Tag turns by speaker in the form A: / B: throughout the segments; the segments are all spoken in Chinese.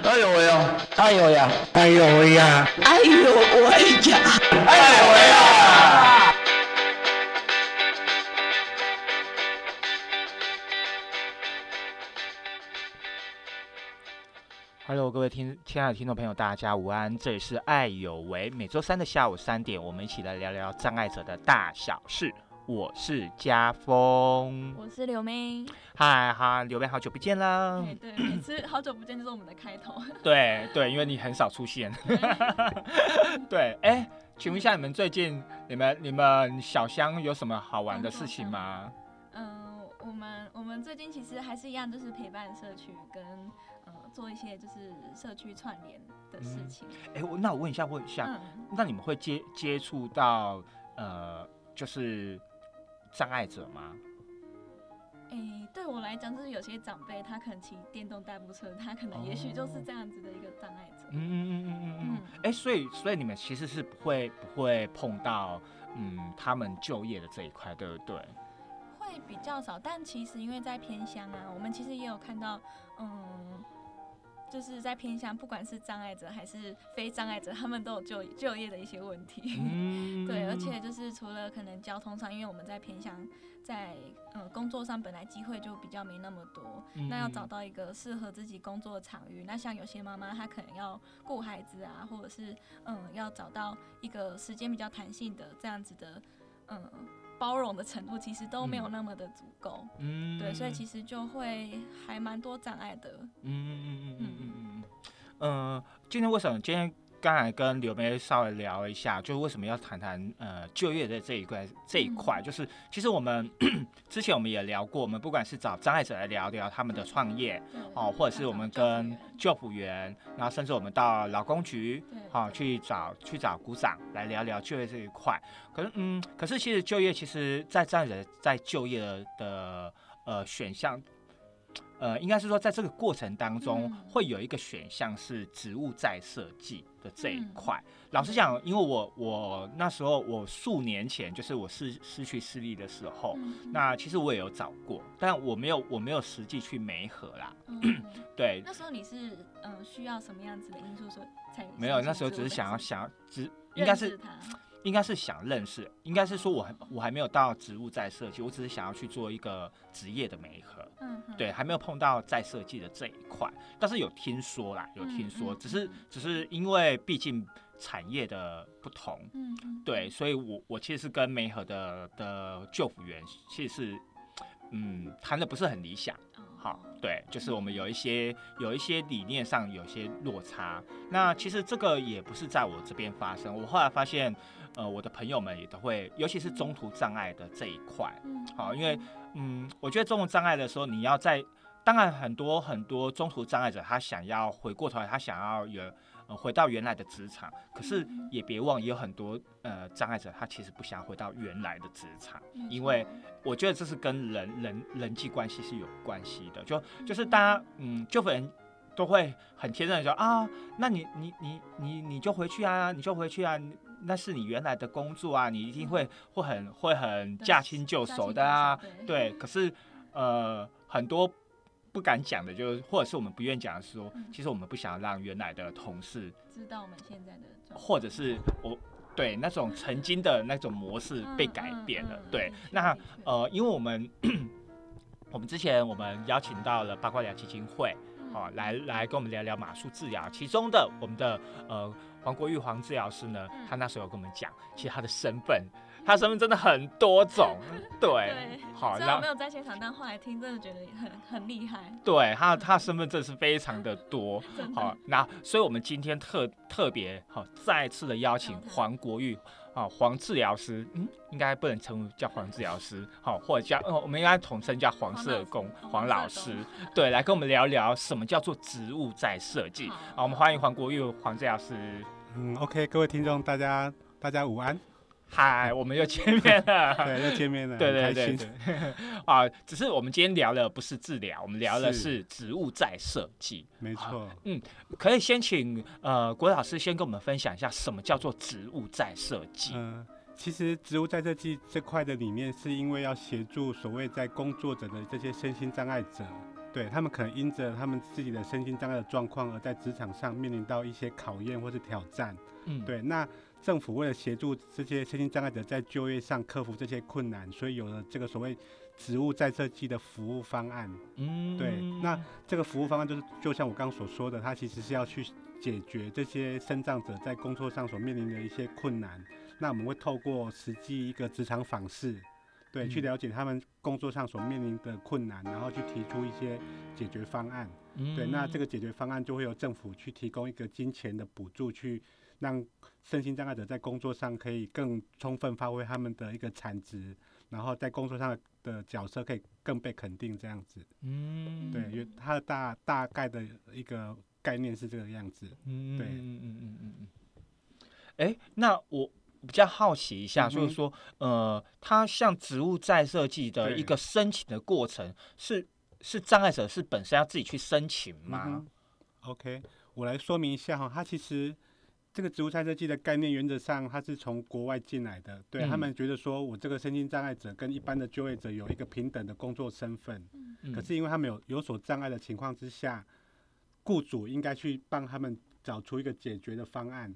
A: 哎呦喂呀！
B: 哎呦呀！
C: 哎呦喂呀！
B: 哎呦喂呀！
A: 哎呦喂呀
D: ！Hello，各位听亲爱的听众朋友，大家午安！这里是爱有为，每周三的下午三点，我们一起来聊聊障碍者的大小事。我是家峰，
E: 我是刘明，
D: 嗨哈，刘明，好久不见啦！
E: 对对，每次好久不见就是我们的开头。
D: 对对，因为你很少出现。对，哎，请问一下，你们最近，你们你们小香有什么好玩的事情吗？
E: 嗯，我们我们最近其实还是一样，就是陪伴社区，跟呃做一些就是社区串联的事情。
D: 哎，我那我问一下，问一下，那你们会接接触到呃，就是。障碍者吗？
E: 哎，对我来讲，就是有些长辈他可能骑电动代步车，他可能也许就是这样子的一个障碍者。嗯嗯嗯嗯嗯
D: 嗯。哎，所以所以你们其实是不会不会碰到嗯他们就业的这一块，对不对？
E: 会比较少，但其实因为在偏乡啊，我们其实也有看到嗯。就是在偏向，不管是障碍者还是非障碍者，他们都有就就业的一些问题。嗯，对，而且就是除了可能交通上，因为我们在偏向，在嗯工作上本来机会就比较没那么多，那要找到一个适合自己工作的场域，那像有些妈妈她可能要顾孩子啊，或者是嗯要找到一个时间比较弹性的这样子的嗯。包容的程度其实都没有那么的足够，嗯，对，所以其实就会还蛮多障碍的，嗯嗯嗯嗯嗯嗯
D: 嗯，嗯，今天为什么今天？刚才跟刘梅稍微聊一下，就是为什么要谈谈呃就业的这一块这一块，就是其实我们 之前我们也聊过，我们不管是找障碍者来聊聊他们的创业哦，或者是我们跟救辅员，然后甚至我们到劳工局好去找去找股长来聊聊就业这一块。可是嗯，可是其实就业其实在障碍者在就业的呃选项。呃，应该是说，在这个过程当中，会有一个选项是职务再设计的这一块。老实讲，因为我我那时候我数年前就是我失失去视力的时候，那其实我也有找过，但我没有我没有实际去媒合啦。对，
E: 那时候你是呃需要什么样子的因素说才
D: 没有？那时候只是想要想要只应该是。应该是想认识，应该是说我还我还没有到植物再设计，我只是想要去做一个职业的媒合，嗯，对，还没有碰到再设计的这一块，但是有听说啦，有听说，只是只是因为毕竟产业的不同，嗯，对，所以我我其实是跟媒合的的救辅员其实是，嗯，谈的不是很理想，好，对，就是我们有一些有一些理念上有些落差，那其实这个也不是在我这边发生，我后来发现。呃，我的朋友们也都会，尤其是中途障碍的这一块，好，因为，嗯，我觉得中途障碍的时候，你要在，当然很多很多中途障碍者，他想要回过头来，他想要有，呃，回到原来的职场，可是也别忘，也有很多呃障碍者，他其实不想回到原来的职场，因为我觉得这是跟人人人际关系是有关系的，就就是大家，嗯，就人都会很天真的说啊，那你你你你你就回去啊，你就回去啊。那是你原来的工作啊，你一定会会很会很驾轻就熟的啊，对。可是呃，很多不敢讲的，就是或者是我们不愿讲的说，其实我们不想让原来的同事
E: 知道我们现在的，
D: 或者是我对那种曾经的那种模式被改变了。对，那呃，因为我们 我们之前我们邀请到了八卦疗基金会，好来来跟我们聊聊马术治疗，其中的我们的呃。黄国玉黄治疗师呢，他那时候有跟我们讲，其实他的身份，他身份真的很多种，对，
E: 好，然后没有在现场，但后来听真的觉得很很厉害，
D: 对他他身份真是非常的多，好，那所以我们今天特特别好再次的邀请黄国玉。好，黄治疗师，嗯，应该不能称叫黄治疗师，好，或者叫，哦，我们应该统称叫黄社工、黄老师，对，来跟我们聊聊什么叫做植物在设计。好，我们欢迎黄国玉黄治疗师。
C: 嗯，OK，各位听众，大家大家午安。
D: 嗨，我们又见面了，
C: 对，又见面了，
D: 对对对对，啊，只是我们今天聊的不是治疗，我们聊的是。植物在设计，
C: 没错，
D: 嗯，可以先请呃郭老师先跟我们分享一下什么叫做植物在设计。
C: 嗯，其实植物在设计这块的理念，是因为要协助所谓在工作者的这些身心障碍者，对他们可能因着他们自己的身心障碍的状况，而在职场上面临到一些考验或是挑战。
D: 嗯，
C: 对，那政府为了协助这些身心障碍者在就业上克服这些困难，所以有了这个所谓职务再设计的服务方案。
D: 嗯，
C: 对，那这个服务方案就是就像我刚刚所说的，它其实是要去解决这些身障者在工作上所面临的一些困难。那我们会透过实际一个职场访视，对，去了解他们工作上所面临的困难，然后去提出一些解决方案。嗯对，那这个解决方案就会由政府去提供一个金钱的补助，去让身心障碍者在工作上可以更充分发挥他们的一个产值，然后在工作上的角色可以更被肯定，这样子。
D: 嗯，
C: 对，因为它的大大概的一个概念是这个样子。
D: 嗯，
C: 对，
D: 嗯嗯嗯嗯嗯。哎，那我。比较好奇一下，就是说，呃，它像植物再设计的一个申请的过程，是是障碍者是本身要自己去申请吗
C: ？OK，我来说明一下哈，它其实这个植物探测器的概念，原则上它是从国外进来的，对他们觉得说我这个身心障碍者跟一般的就业者有一个平等的工作身份，可是因为他们有有所障碍的情况之下，雇主应该去帮他们找出一个解决的方案。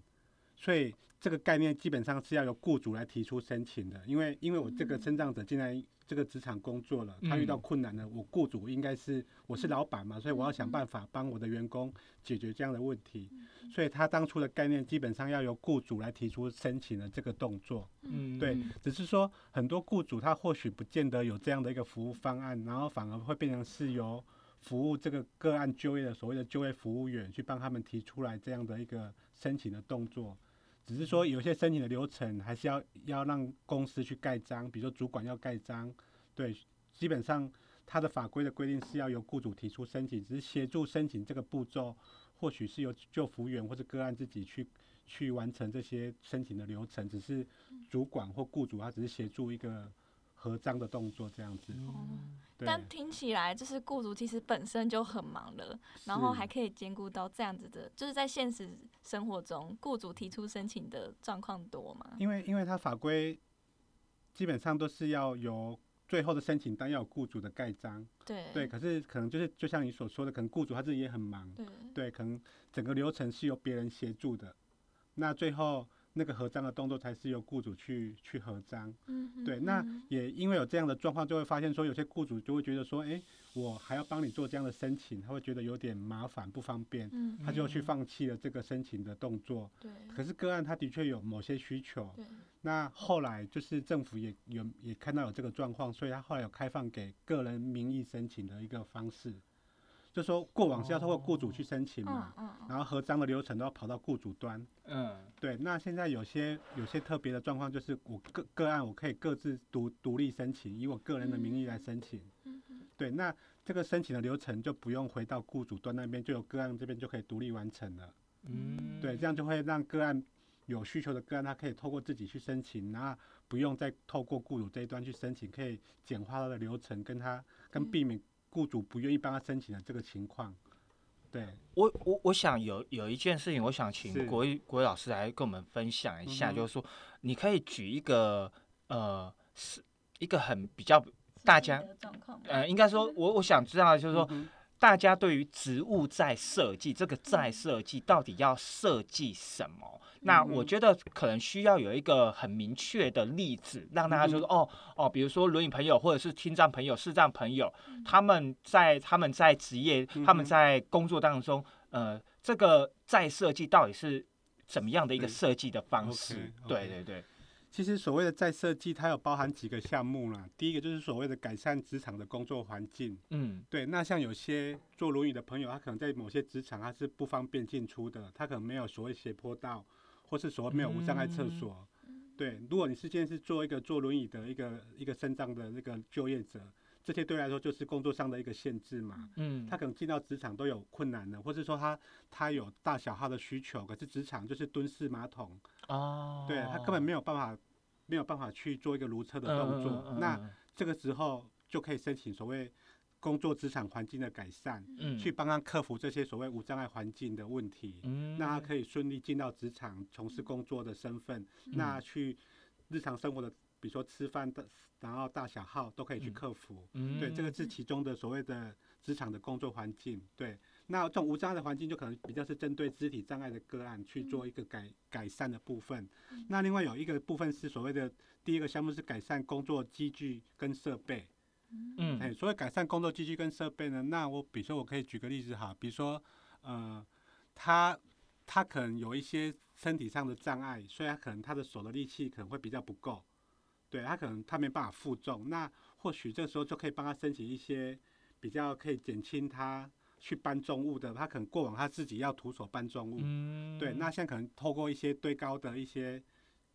C: 所以这个概念基本上是要由雇主来提出申请的，因为因为我这个生长者进来这个职场工作了，他遇到困难了，我雇主应该是我是老板嘛，所以我要想办法帮我的员工解决这样的问题。所以他当初的概念基本上要由雇主来提出申请的这个动作。嗯，对，只是说很多雇主他或许不见得有这样的一个服务方案，然后反而会变成是由服务这个个案就业的所谓的就业服务员去帮他们提出来这样的一个申请的动作。只是说有些申请的流程还是要要让公司去盖章，比如说主管要盖章，对，基本上他的法规的规定是要由雇主提出申请，只是协助申请这个步骤，或许是由就服务员或者个案自己去去完成这些申请的流程，只是主管或雇主他只是协助一个。合章的动作这样子，
E: 但听起来就是雇主其实本身就很忙了，然后还可以兼顾到这样子的，就是在现实生活中，雇主提出申请的状况多吗？
C: 因为因为他法规基本上都是要有最后的申请单要有雇主的盖章，
E: 对。
C: 对，可是可能就是就像你所说的，可能雇主他自己也很忙，
E: 对。
C: 对，可能整个流程是由别人协助的，那最后。那个合章的动作才是由雇主去去合章，对，那也因为有这样的状况，就会发现说有些雇主就会觉得说，哎，我还要帮你做这样的申请，他会觉得有点麻烦不方便，他就去放弃了这个申请的动作。
E: 对，
C: 可是个案他的确有某些需求，那后来就是政府也有也看到有这个状况，所以他后来有开放给个人名义申请的一个方式。就说过往是要通过雇主去申请嘛，然后合章的流程都要跑到雇主端。嗯，对。那现在有些有些特别的状况，就是我个个案我可以各自独独立申请，以我个人的名义来申请。嗯对，那这个申请的流程就不用回到雇主端那边，就由个案这边就可以独立完成了。嗯。对，这样就会让个案有需求的个案，他可以透过自己去申请，然后不用再透过雇主这一端去申请，可以简化他的流程，跟他跟避免。雇主不愿意帮他申请的这个情况，对。
D: 我我我想有有一件事情，我想请国国老师来跟我们分享一下，就是说，你可以举一个呃，是一个很比较大家呃，应该说，我我想知道就是说。大家对于植物在设计这个在设计到底要设计什么？那我觉得可能需要有一个很明确的例子，让大家就说哦哦，比如说轮椅朋友或者是听障朋友、视障朋友，他们在他们在职业、他们在工作当中，呃，这个在设计到底是怎么样的一个设计的方式？对对对。
C: 其实所谓的再设计，它有包含几个项目啦。第一个就是所谓的改善职场的工作环境。嗯，对。那像有些坐轮椅的朋友，他可能在某些职场他是不方便进出的，他可能没有所谓斜坡道，或是所谓没有无障碍厕所。对，如果你是现在是做一个坐轮椅的一个一个身障的那个就业者，这些对来说就是工作上的一个限制嘛。嗯，他可能进到职场都有困难的，或是说他他有大小号的需求，可是职场就是蹲式马桶。哦，对他根本没有办法，没有办法去做一个如厕的动作。那这个时候就可以申请所谓工作职场环境的改善，去帮他克服这些所谓无障碍环境的问题。那他可以顺利进到职场从事工作的身份，那去日常生活的比如说吃饭的，然后大小号都可以去克服。
D: 嗯
C: 对，这个是其中的所谓的职场的工作环境。对，那这种无障碍的环境就可能比较是针对肢体障碍的个案去做一个改改善的部分。那另外有一个部分是所谓的第一个项目是改善工作机具跟设备。
D: 嗯
C: 哎，所以改善工作机具跟设备呢，那我比如说我可以举个例子哈，比如说呃，他他可能有一些身体上的障碍，所以他可能他的手的力气可能会比较不够，对他可能他没办法负重，那或许这时候就可以帮他申请一些比较可以减轻他去搬重物的，他可能过往他自己要徒手搬重物，
D: 嗯
C: 对，那现在可能透过一些堆高的一些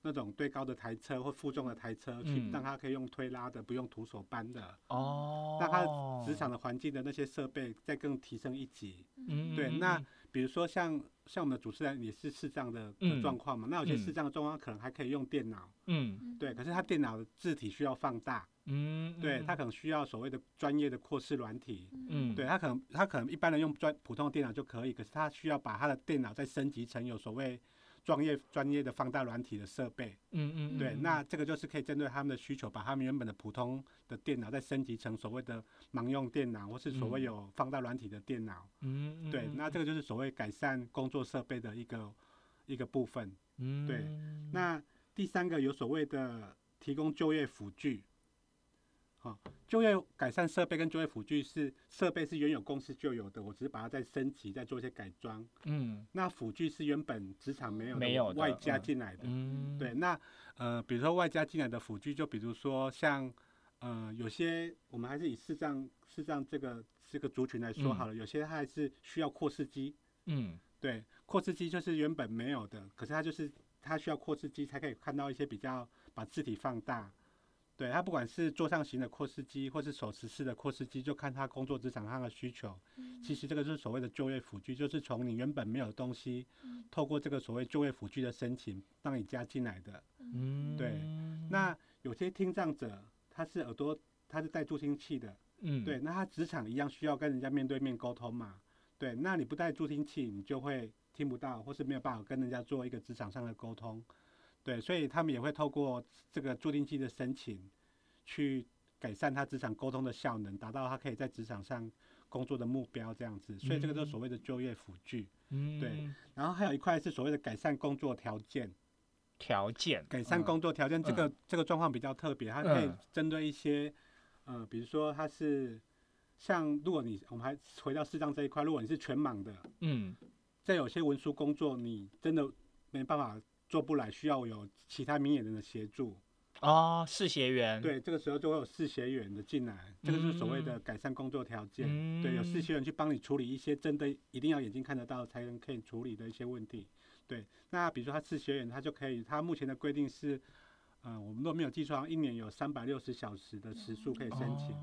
C: 那种堆高的台车或负重的台车，去
D: 嗯
C: 让他可以用推拉的，不用徒手搬的。
D: 哦，
C: 那他职场的环境的那些设备再更提升一级。
D: 嗯
C: 对，那比如说像像我们的主持人也是视障的状况嘛，那有些
D: 嗯
C: 视障的状况可能还可以用电脑，
D: 嗯。
C: 对，可是他电脑的字体需要放大，
D: 嗯
C: 对他可能需要所谓的专业的扩视软体。
D: 嗯。
C: 对他可能他可能一般人用专普通的电脑就可以，可是他需要把他的电脑再升级成有所谓专业专业的放大软体的设备。
D: 嗯嗯
C: 对，那这个就是可以针对他们的需求，把他们原本的普通的电脑再升级成所谓的盲用电脑，或是所谓
D: 嗯
C: 有放大软体的电脑。
D: 嗯
C: 对，那这个就是所谓改善工作设备的一个一个部分。
D: 嗯
C: 对那第三个有所谓的提供就业辅具。好、就业改善设备跟就业辅具是设备是原有公司就有的，我只是把它再升级，再做一些改装。
D: 嗯
C: 那辅具是原本职场没有
D: 没有的
C: 外加
D: 嗯
C: 进来的。
D: 嗯
C: 对，那呃，比如说外加进来的辅具，就比如说像呃，有些我们还是以视障视障这个这个族群来说
D: 嗯
C: 好了，有些它还是需要扩视机。
D: 嗯
C: 对，扩视机就是原本没有的，可是它就是它需要扩视机才可以看到一些比较把字体放大。对，他不管是桌上型的扩视机，或是手持式的扩视机，就看他工作职场上的需求。其实这个就是所谓的就业辅具，就是从你原本没有的东西，透过这个所谓就业辅具的申请，让你加进来的。
D: 嗯
C: 对那有些听障者，他是耳朵他是带助听器的，
D: 嗯
C: 对，那他职场一样需要跟人家面对面沟通嘛，对，那你不带助听器，你就会听不到，或是没有办法跟人家做一个职场上的沟通，对，所以他们也会透过这个助听器的申请，去改善他职场沟通的效能，达到他可以在职场上工作的目标这样子，所以这个就是所谓的就业辅具。
D: 嗯。
C: 对然后还有一块是所谓的改善工作条件，
D: 条件
C: 改善工作条件，这个、这个状况比较特别，它可以
D: 嗯。
C: 针对一些，呃，比如说它是像如果你我们还回到视障这一块，如果你是全盲的，
D: 嗯。
C: 在有些文书工作你真的没办法做不来，需要有其他明眼人的协助，
D: 哦视协员。
C: 对，这个时候就会有视协员的进来，这个就是所谓的改善工作条件，对，有视
D: 嗯
C: 协员去帮你处理一些真的一定要眼睛看得到才能可以处理的一些问题。对，那比如说他视学员，他就可以，他目前的规定是，呃，我们如果没有记错，一年有三百六十小时的时数可以申请，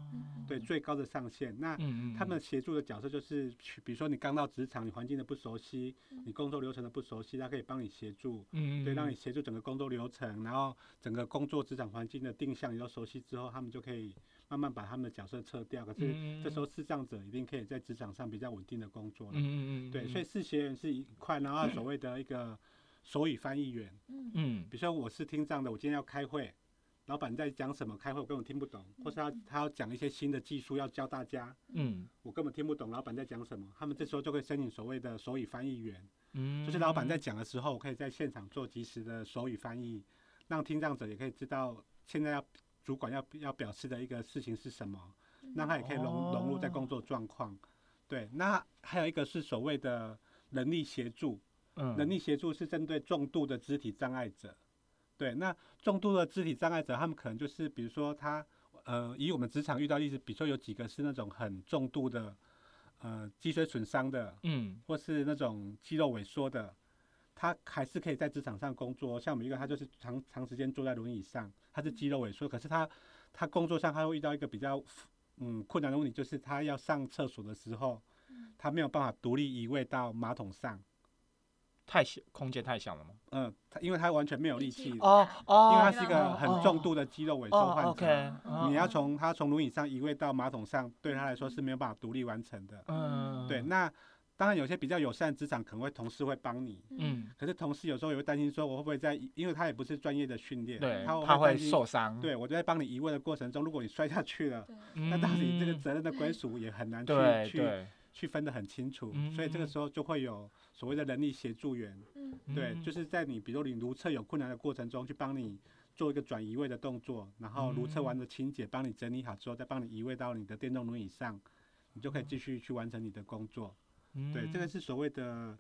C: 对，最高的上限。那他们协助的角色就是去，比如说你刚到职场，你环境的不熟悉，你工作流程的不熟悉，他可以帮你协助，
D: 嗯
C: 对，让你协助整个工作流程，然后整个工作职场环境的定向你都熟悉之后，他们就可以慢慢把他们的角色撤掉。可是这时候视障者一定可以在职场上比较稳定的工作了。
D: 嗯嗯嗯
C: 对，所以视学员是一块，然后所谓的一个手语翻译员，
D: 嗯。嗯。
C: 比如说我是听障的，我今天要开会，老板在讲什么开会，我根本听不懂，或是他他要讲一些新的技术要教大家，
D: 嗯。
C: 我根本听不懂老板在讲什么，他们这时候就会申请所谓的手语翻译员，
D: 嗯。
C: 就是老板在讲的时候，我可以在现场做及时的手语翻译，让听障者也可以知道现在要主管要要表示的一个事情是什么，让他也可以融融入在工作状况。对，那还有一个是所谓的人力协助，
D: 嗯
C: 人力协助是针对重度的肢体障碍者。对，那重度的肢体障碍者，他们可能就是比如说他，呃，以我们职场遇到例子，比如说有几个是那种很重度的，呃，脊髓损伤的，
D: 嗯
C: 或是那种肌肉萎缩的，他还是可以在职场上工作。像我们一个，他就是长长时间坐在轮椅上，他是肌肉萎缩，可是他他工作上他会遇到一个比较嗯困难的问题，就是他要上厕所的时候，他没有办法独立移位到马桶上。
D: 太小空间太小了吗？
C: 嗯，他因为他完全没有力
E: 力气
C: 气，
D: 哦哦
C: 因为他是一个很重度的肌肉萎缩
D: 哦
C: 患者。
D: ，OK，
C: 你要从他从轮椅上移位到马桶上，对他来说是没有办法独立完成的。
D: 嗯
C: 对，那当然有些比较友善的职场可能会同事会帮你，嗯，可是同事有时候也会担心说我会不会在，因为他也不是专业的训练，
D: 对，
C: 他
D: 会受伤，
C: 对我就在帮你移位的过程中，如果你摔下去了，那到底这个责任的归属也很难去去去分得很清楚，所以这个时候就会有所谓的人力协助员，对，就是在你比如你如厕有困难的过程中去帮你。做一个转移位的动作，然后如厕完的清洁，帮你整理好之后，再帮你移位到你的电动轮椅上，你就可以继续去完成你的工作。对，这个是所谓的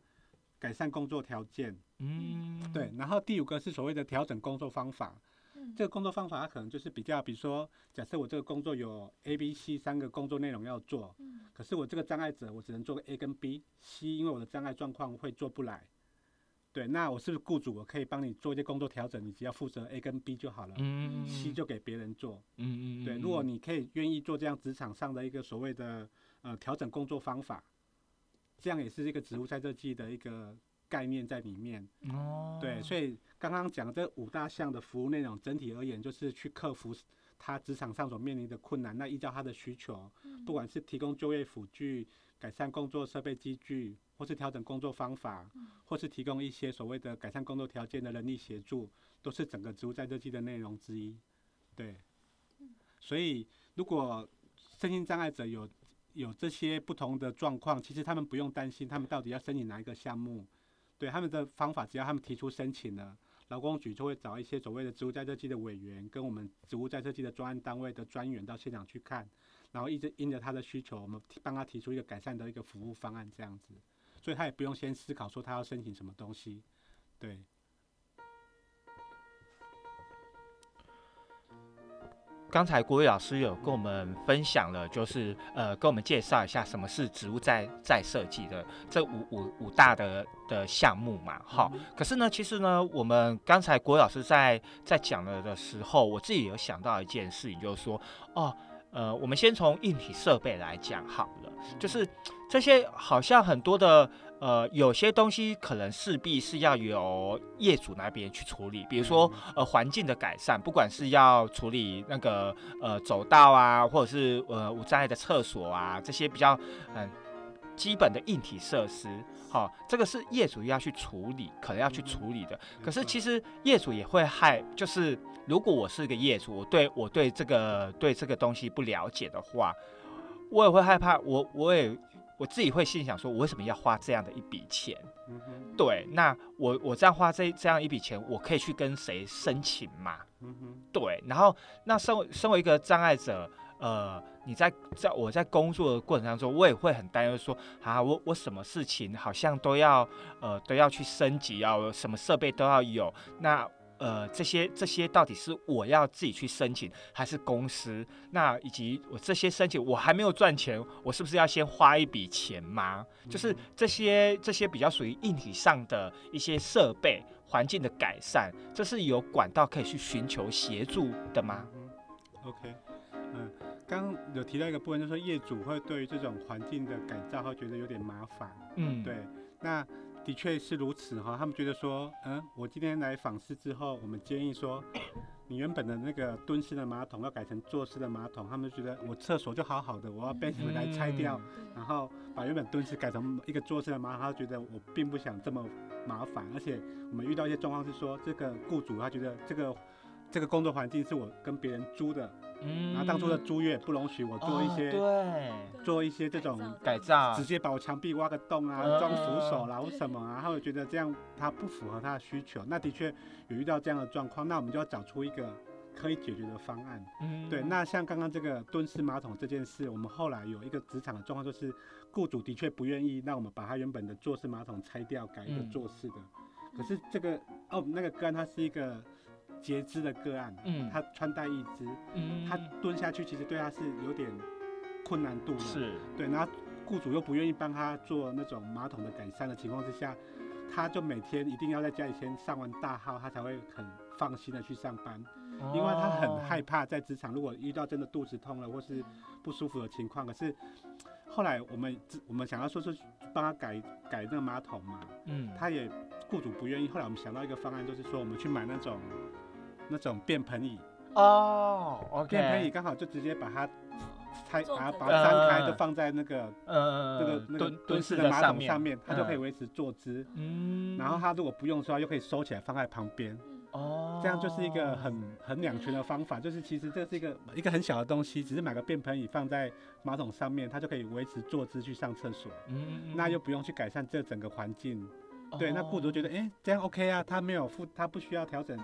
C: 改善工作条件。嗯，对。然后第五个是所谓的调整工作方法。这个工作方法它可能就是比较，比如说，假设我这个工作有 A、B、C 三个工作内容要做，可是我这个障碍者我只能做个 A 跟 B，C 因为我的障碍状况会做不来。对，那我是不是雇主？我可以帮你做一些工作调整，你只要负责 A 跟 B 就好了嗯，C 就给别人做。嗯嗯对，如果你可以愿意做这样职场上的一个所谓的呃调整工作方法，这样也是一个职务在设计的一个概念在里面。哦。对，所以刚刚讲这五大项的服务内容，整体而言就是去克服他职场上所面临的困难。那依照他的需求，不管是提供就业辅具。改善工作设备机具，或是调整工作方法，或是提供一些所谓的改善工作条件的人力协助，都是整个职务在设计的内容之一。对，所以如果身心障碍者有有这些不同的状况，其实他们不用担心他们到底要申请哪一个项目。对他们的方法，只要他们提出申请了，劳工局就会找一些所谓的植物在设计的委员，跟我们植物在设计的专案单位的专员到现场去看。然后一直因着他的需求，我们帮他提出一个改善的一个服务方案，这样子，所以他也不用先思考说他要申请什么东西，对。
D: 刚才国伟老师有跟我们分享了，就是呃，跟我们介绍一下什么是植物在在设计的这五五五大的的项目嘛，好。可是呢，其实呢，我们刚才国伟老师在在讲了的时候，我自己有想到一件事情，就是说，哦。呃，我们先从硬体设备来讲好了，就是这些好像很多的呃，有些东西可能势必是要由业主那边去处理，比如说呃环境的改善，不管是要处理那个呃走道啊，或者是呃无障碍的厕所啊，这些比较嗯基本的硬体设施，好，这个是业主要去处理，可能要去处理的。可是其实业主也会害，就是。如果我是个业主，我对我对这个对这个东西不了解的话，我也会害怕。我我也我自己会心想说，我为什么要花这样的一笔钱？对，那我我这样花这这样一笔钱，我可以去跟谁申请嘛？对，然后那身为身为一个障碍者，呃，你在在我在工作的过程当中，我也会很担忧说，啊，我我什么事情好像都要呃都要去升级，要什么设备都要有，那。呃，这些这些到底是我要自己去申请，还是公司？那以及我这些申请，我还没有赚钱，我是不是要先花一笔钱吗？就是这些这些比较属于硬体上的一些设备环境的改善，这是有管道可以去寻求协助的吗
C: ？OK，嗯，刚刚有提到一个部分，就是说业主会对于这种环境的改造，会觉得有点麻烦。嗯，对，那。的确是如此哈，他们觉得说，嗯，我今天来访视之后，我们建议说，你原本的那个蹲式的马桶要改成坐式的马桶，他们觉得我厕所就好好的，我要被你们来拆掉，然后把原本蹲式改成一个坐式的马桶，他觉得我并不想这么麻烦，而且我们遇到一些状况是说，这个雇主他觉得这个这个工作环境是我跟别人租的。嗯，然后当初的租约不容许我做一些，
D: 对，
C: 做一些这种
D: 改造，
C: 直接把我墙壁挖个洞啊，装扶手啦或什么啊，他会觉得这样他不符合他的需求。那的确有遇到这样的状况，那我们就要找出一个可以解决的方案。嗯，对。那像刚刚这个蹲式马桶这件事，我们后来有一个职场的状况，就是雇主的确不愿意，那我们把他原本的坐式马桶拆掉，改一个坐式的。可是这个哦，那个干它是一个。截肢的个案，嗯，他穿戴一只，嗯，他蹲下去其实对他是有点困难度的，
D: 是，
C: 对，然后雇主又不愿意帮他做那种马桶的改善的情况之下，他就每天一定要在家里先上完大号，他才会很放心的去上班，因为他很害怕在职场如果遇到真的肚子痛了或是不舒服的情况，可是后来我们我们想要说是帮他改改那个马桶嘛，嗯，他也雇主不愿意，后来我们想到一个方案，就是说我们去买那种。那种便盆椅。
D: 哦，OK，
C: 便盆椅刚好就直接把它拆，把它把它张开，
D: 呃
C: 就放在那个
D: 呃
C: 那个那个
D: 蹲
C: 蹲式
D: 式
C: 的马桶上面，它就可以
D: 嗯。
C: 维持坐姿。
D: 嗯，
C: 然后它如果不用的话，又可以收起来放在旁边，
D: 哦，
C: 这样就是一个很很两全的方法。就是其实这是一个一个很小的东西，只是买个便盆椅放在马桶上面，它就可以维持坐姿去上厕所，
D: 嗯，
C: 那又不用去改善这整个环境。对，那雇主觉
D: 得
C: 得，哎、这样 OK 啊，他没有付，他不需要调整，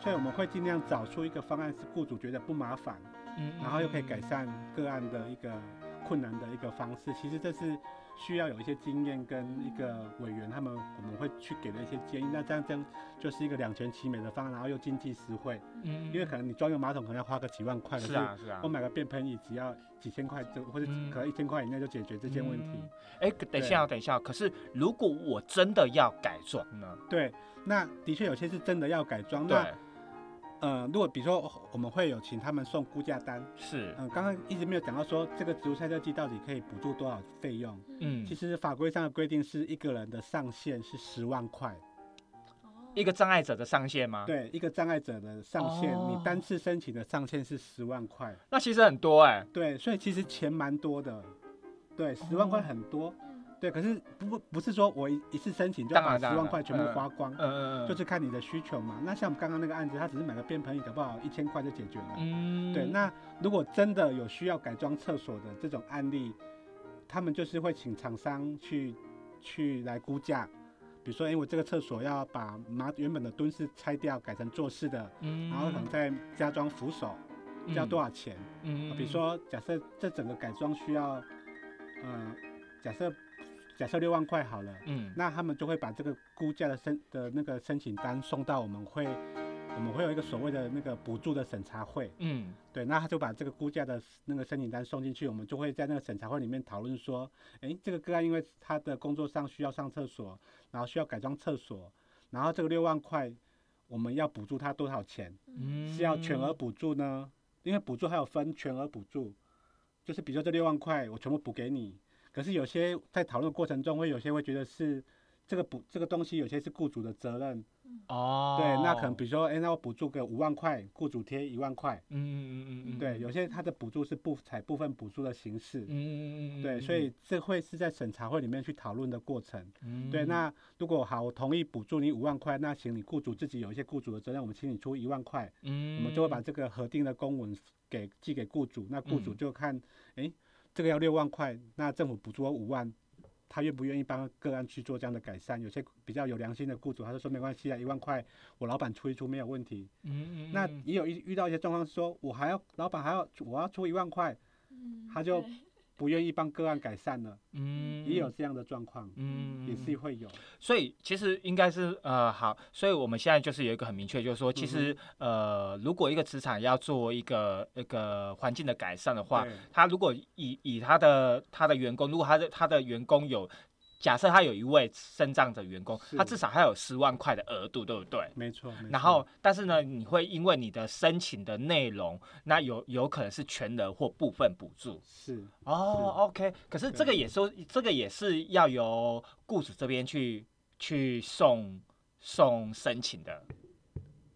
C: 所以我们会尽量找出一个方案是雇主觉得不麻烦，
D: 嗯
C: 然后又可以改善个案的一个困难的一个方式。其实这是需要有一些经验跟一个委员他们我们会去给的一些建议。那这样这样就是一个两全其美的方案，然后又经济实惠，
D: 嗯
C: 因为可能你装个马桶可能要花个几万块，可
D: 是啊是啊
C: 我，买个便盆椅只要几千块就或者
D: 嗯
C: 可能一千块以内就解决这件问题。
D: 嗯哎，等一下哦，等一下哦，可是如果我真的要改装呢？
C: 对，那的确有些是真的要改装。那
D: 对，
C: 呃，如果比如说我们会有请他们送估价单，
D: 是，
C: 嗯、刚刚一直没有讲到说这个植物菜色剂到底可以补助多少费用。
D: 嗯
C: 其，实法规上的规定是一个人的上限是十万块，
D: 一个障碍者的上限吗？，
C: 对，一个障碍者的上限，
D: 哦
C: 你单次申请的上限是十万块，
D: 那其实很多哎，
C: 对，所以其实钱蛮多的，对，十万
D: 哦
C: 块很多，对，可是不不不是说我一一次申请就要把十万块全部
D: 嗯
C: 花光，
D: 嗯嗯嗯，
C: 就是看你的需求嘛。那像我们刚刚那个案子，他只是买个便盆椅，搞不好一千块就解决了。
D: 嗯，
C: 对，那如果真的有需要改装厕所的这种案例，他们就是会请厂商去去来估价，比如说，哎、我这个厕所要把马原本的蹲式拆掉，改成坐式的，
D: 嗯，
C: 然后可能再加装扶手，这要多少钱？
D: 嗯？嗯，
C: 比如说，假设这整个改装需要，呃，假设假设六万块好了。
D: 嗯，
C: 那他们就会把这个估价的申的那个申请单送到我们会，我们会有一个所谓的那个补助的审查会，
D: 嗯
C: 对，那他就把这个估价的那个申请单送进去，我们就会在那个审查会里面讨论说，诶，这个个案因为他的工作上需要上厕所，然后需要改装厕所，然后这个六万块我们要补助他多少钱？
D: 嗯，
C: 是要全额补助呢？因为补助还有分全额补助，就是比如说这六万块我全部补给你，可是有些在讨论的过程中会有些会觉得是这个补这个东西有些是雇主的责任，
D: 哦，
C: 对，那可能比如说，哎、那我补助个五万块，雇主贴一万块，
D: 嗯嗯嗯嗯，
C: 对，有些他的补助是不采部分补助的形式，
D: 嗯嗯嗯，
C: 对，所以这会是在审查会里面去讨论的过程。
D: 嗯。
C: 对，那如果好，我同意补助你五万块，那请你雇主自己有一些雇主的责任，我们请你出一万块，
D: 嗯，
C: 我们就会把这个核定的公文给寄给雇主，那雇主
D: 嗯。
C: 就看，哎、这个要六万块，那政府补助我五万。他愿不愿意帮个案去做这样的改善？有些比较有良心的雇主，他就说没关系啊，一万块我老板出一出没有问题。
D: 嗯嗯，
C: 那也有遇遇到一些状况，说我还要老板还要我要出一万块，他就不愿意帮个案改善了，
D: 嗯。
C: 也有这样的状况，
D: 嗯
C: 也是会有。
D: 所以其实应该是呃好，所以我们现在就是有一个很明确，就是说，其实、呃，如果一个职场要做一个一个环境的改善的话，他如果以以他的他的员工，如果他的他的员工有假设他有一位身障的员工，他至少还有十万块的额度，对不对？
C: 没错。没错
D: 然后，但是呢，你会因为你的申请的内容，那有有可能是全额或部分补助。
C: 是
D: 哦，OK，可是这个也说，这个也是要由雇主这边去去送送申请的。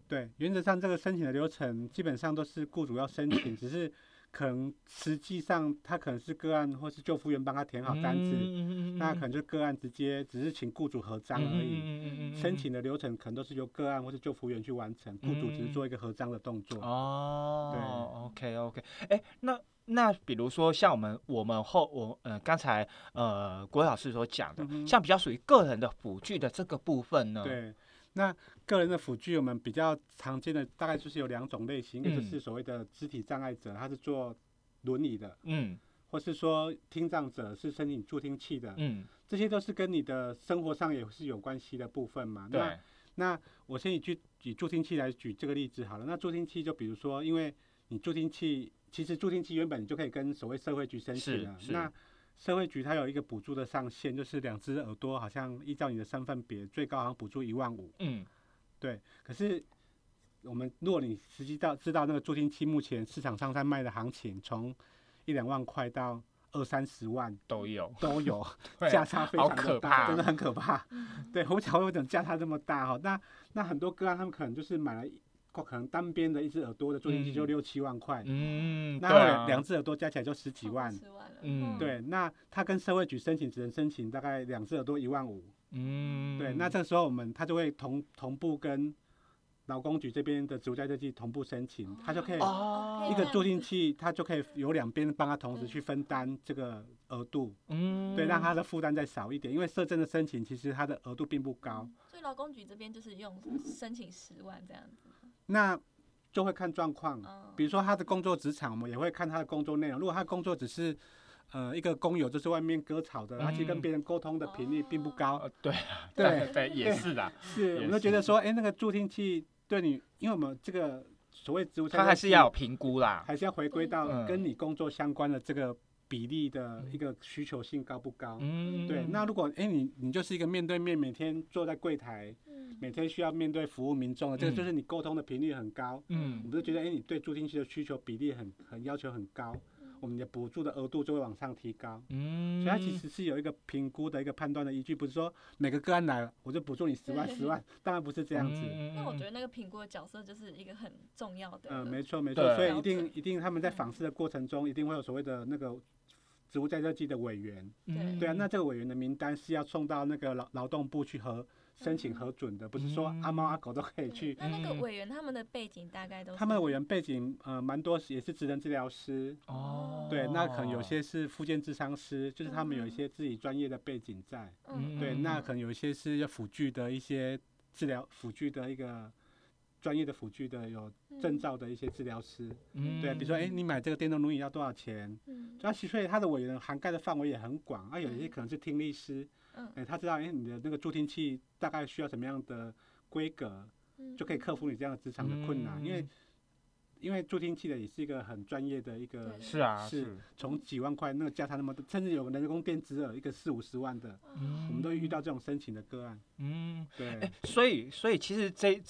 C: 对，原则上这个申请的流程基本上都是雇主要申请，只是可能实际上他可能是个案或是救护员帮他填好单子，
D: 嗯
C: 那可能就个案直接只是请雇主合章而已。
D: 已
C: 申请的流程可能都是由个案或是救护员去完成，雇主只是做一个合章的动作。
D: 哦对，OK OK，哎，那那比如说像我们我们后我呃刚才呃郭老师所讲的，
C: 嗯
D: 像比较属于个人的辅具的这个部分呢，，
C: 对，那个人的辅具我们比较常见的大概就是有两种类型，一个就是所谓的肢体障碍者，他是坐轮椅的，
D: 嗯。
C: 或是说听障者是申请助听器的，
D: 嗯，
C: 这些都是跟你的生活上也是有关系的部分嘛。那
D: 对，
C: 那我先以举以助听器来举这个例子好了。那助听器就比如说，因为你助听器其实助听器原本你就可以跟所谓社会局申请了，
D: 是是。
C: 那社会局它有一个补助的上限，就是两只耳朵好像依照你的身份别，最高好像补助一万五。
D: 嗯
C: 对，可是我们如果你实际到知道那个助听器目前市场上在卖的行情，从一两万块到二三十万
D: 都有，
C: 都有，
D: 对
C: 价差非常的大，
D: 可怕
C: 真的很可怕。对，我讲为什么价差这么大哈？那那很多个案他们可能就是买了可能单边的一只耳朵的助听器就六七万块，
D: 嗯，
C: 那两两只耳朵加起来就十几万，
D: 嗯，
C: 对，那他跟社会局申请只能申请大概两只耳朵一万五，
D: 嗯，
C: 对，那这时候我们他就会同同步跟劳工局这边的植物再生剂同步申请，他就可以一个助听器，他就可以有两边帮他同时去分担这个额度，嗯，对，让他的负担再少一点，因为社政的申请其实他的额度并不高，
E: 所以劳工局这边就是用申请十万这样子，
C: 那就会看状况，比如说他的工作职场，我们也会看他的工作内容，如果他工作只是。呃，一个工友就是外面割草的，而且跟别人沟通的频率并不高。
D: 对对对，也是的。
C: 是，我们都觉得说，哎，那个助听器对你，因为我们这个所谓植物，它
D: 还是要有评估啦，
C: 还是要回归到跟你工作相关的这个比例的一个需求性高不高？嗯，对。那如果哎你你就是一个面对面每天坐在柜台，每天需要面对服务民众的，这个就是你沟通的频率很高。嗯，我们就觉得哎你对助听器的需求比例很很要求很高。我们的补助的额度就会往上提高，嗯，所以它其实是有一个评估的一个判断的依据，不是说每个个案来我就补助你十万 十万，当然不是这样子。
E: 那我觉得那个评估的角色就是一个很重要的。
C: 嗯，没错没错，所以一定一定他们在访视的过程中，一定会有所谓的那个植物在热剂的委员，对对啊，那这个委员的名单是要送到那个劳劳动部去核。申请核准的，不是说阿猫阿狗都可以去。
E: 那那个委员他们的背景大概都？
C: 他们的委员背景呃蛮多，也是职能治疗师。哦。对，那可能有些是附件智商师，就是他们有一些自己专业的背景在。嗯。对，那可能有一些是要辅具的一些治疗辅具的一个专业的辅具的有证照的一些治疗师。嗯。对，比如说哎，你买这个电动轮椅要多少钱？嗯。主要其实他的委员涵盖的范围也很广，啊，有一些可能是听力师。哎，他知道，哎，你的那个助听器大概需要什么样的规格，就可以克服你这样的职场的困难。因为，因为助听器的也是一个很专业的一个，
D: 是啊，
C: 是从几万块那个价差那么多，甚至有人工电子耳一个四五十万的，我们都遇到这种申请的个案。嗯，对。
D: 哎所以，所以其实这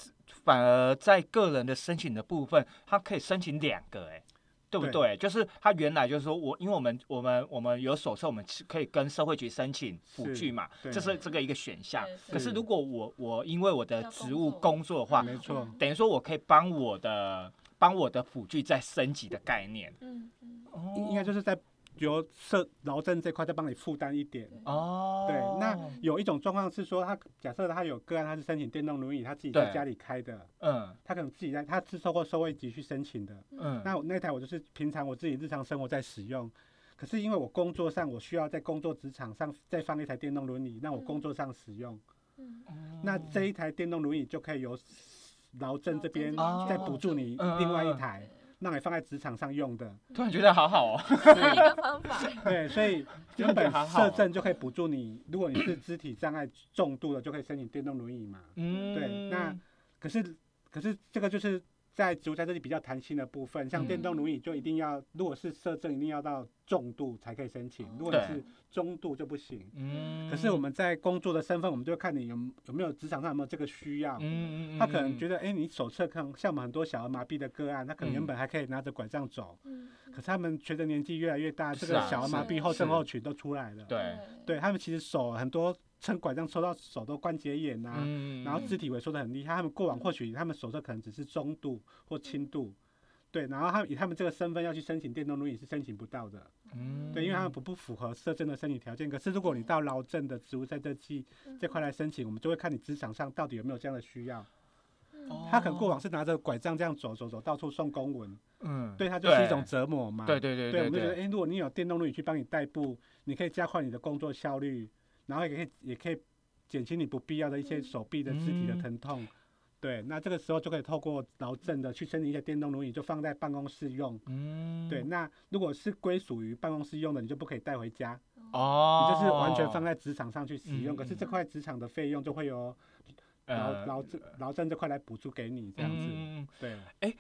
D: 反而在个人的申请的部分，他可以申请两个，哎。对不对？就是他原来就是说我，因为我们我们我们有手册，我们可以跟社会局申请辅具嘛，这是这个一个选项。可是如果我我因为我的职务工作的话，
C: 没错，
D: 等于说我可以帮我的帮我的辅具再升级的概念。嗯
C: 嗯，应该就是在。由社劳政这块再帮你负担一点。哦。对，那有一种状况是说，他假设他有个案，他是申请电动轮椅，他自己在家里开的，嗯，他可能自己在，他是透过收位局去申请的，嗯，那那台我就是平常我自己日常生活在使用，可是因为我工作上我需要在工作职场上再放一台电动轮椅，让我工作上使用，嗯，那这一台电动轮椅就可以由劳政这边再补助你另外一台。让你放在职场上用的，
D: 突然觉得好好哦，
E: 是一个方法。
C: 对，所以 原本摄政就可以补助你，如果你是肢体障碍重度的，就可以申请电动轮椅嘛。嗯，对，那可是可是这个就是。在植物在这里比较弹性的部分，像电动轮椅就一定要，如果是摄政一定要到重度才可以申请，如果你是中度就不行。嗯。可是我们在工作的身份，我们就看你有有没有职场上有没有这个需要。嗯嗯他可能觉得，哎，你手册看，像我们很多小儿麻痹的个案，他可能原本还可以拿着拐杖走。嗯。可是他们随着年纪越来越大，这个小儿麻痹后症候群都出来了。
D: 对。
C: 对他们其实手很多。撑拐杖抽到手都关节炎呐，然后肢体萎缩的很厉害。他们过往或许他们手册可能只是中度或轻度，对，然后他们以他们这个身份要去申请电动轮椅是申请不到的，对，因为他们不不符合社政的申请条件。可是如果你到劳政的植物在这期这块来申请，我们就会看你职场上到底有没有这样的需要。他可能过往是拿着拐杖这样走走走，到处送公文，嗯，对他就是一种折磨嘛。
D: 对对对对，
C: 我们就觉得，哎，如果你有电动轮椅去帮你代步，你可以加快你的工作效率。然后也可以也可以减轻你不必要的一些手臂的肢体的疼痛，对，那这个时候就可以透过劳政的去申请一些电动轮椅，就放在办公室用。嗯，对，那如果是归属于办公室用的，你就不可以带回家。哦，你就是完全放在职场上去使用。可是这块职场的费用就会由劳劳政劳政这块来补助给你这样子。对，
D: 哎，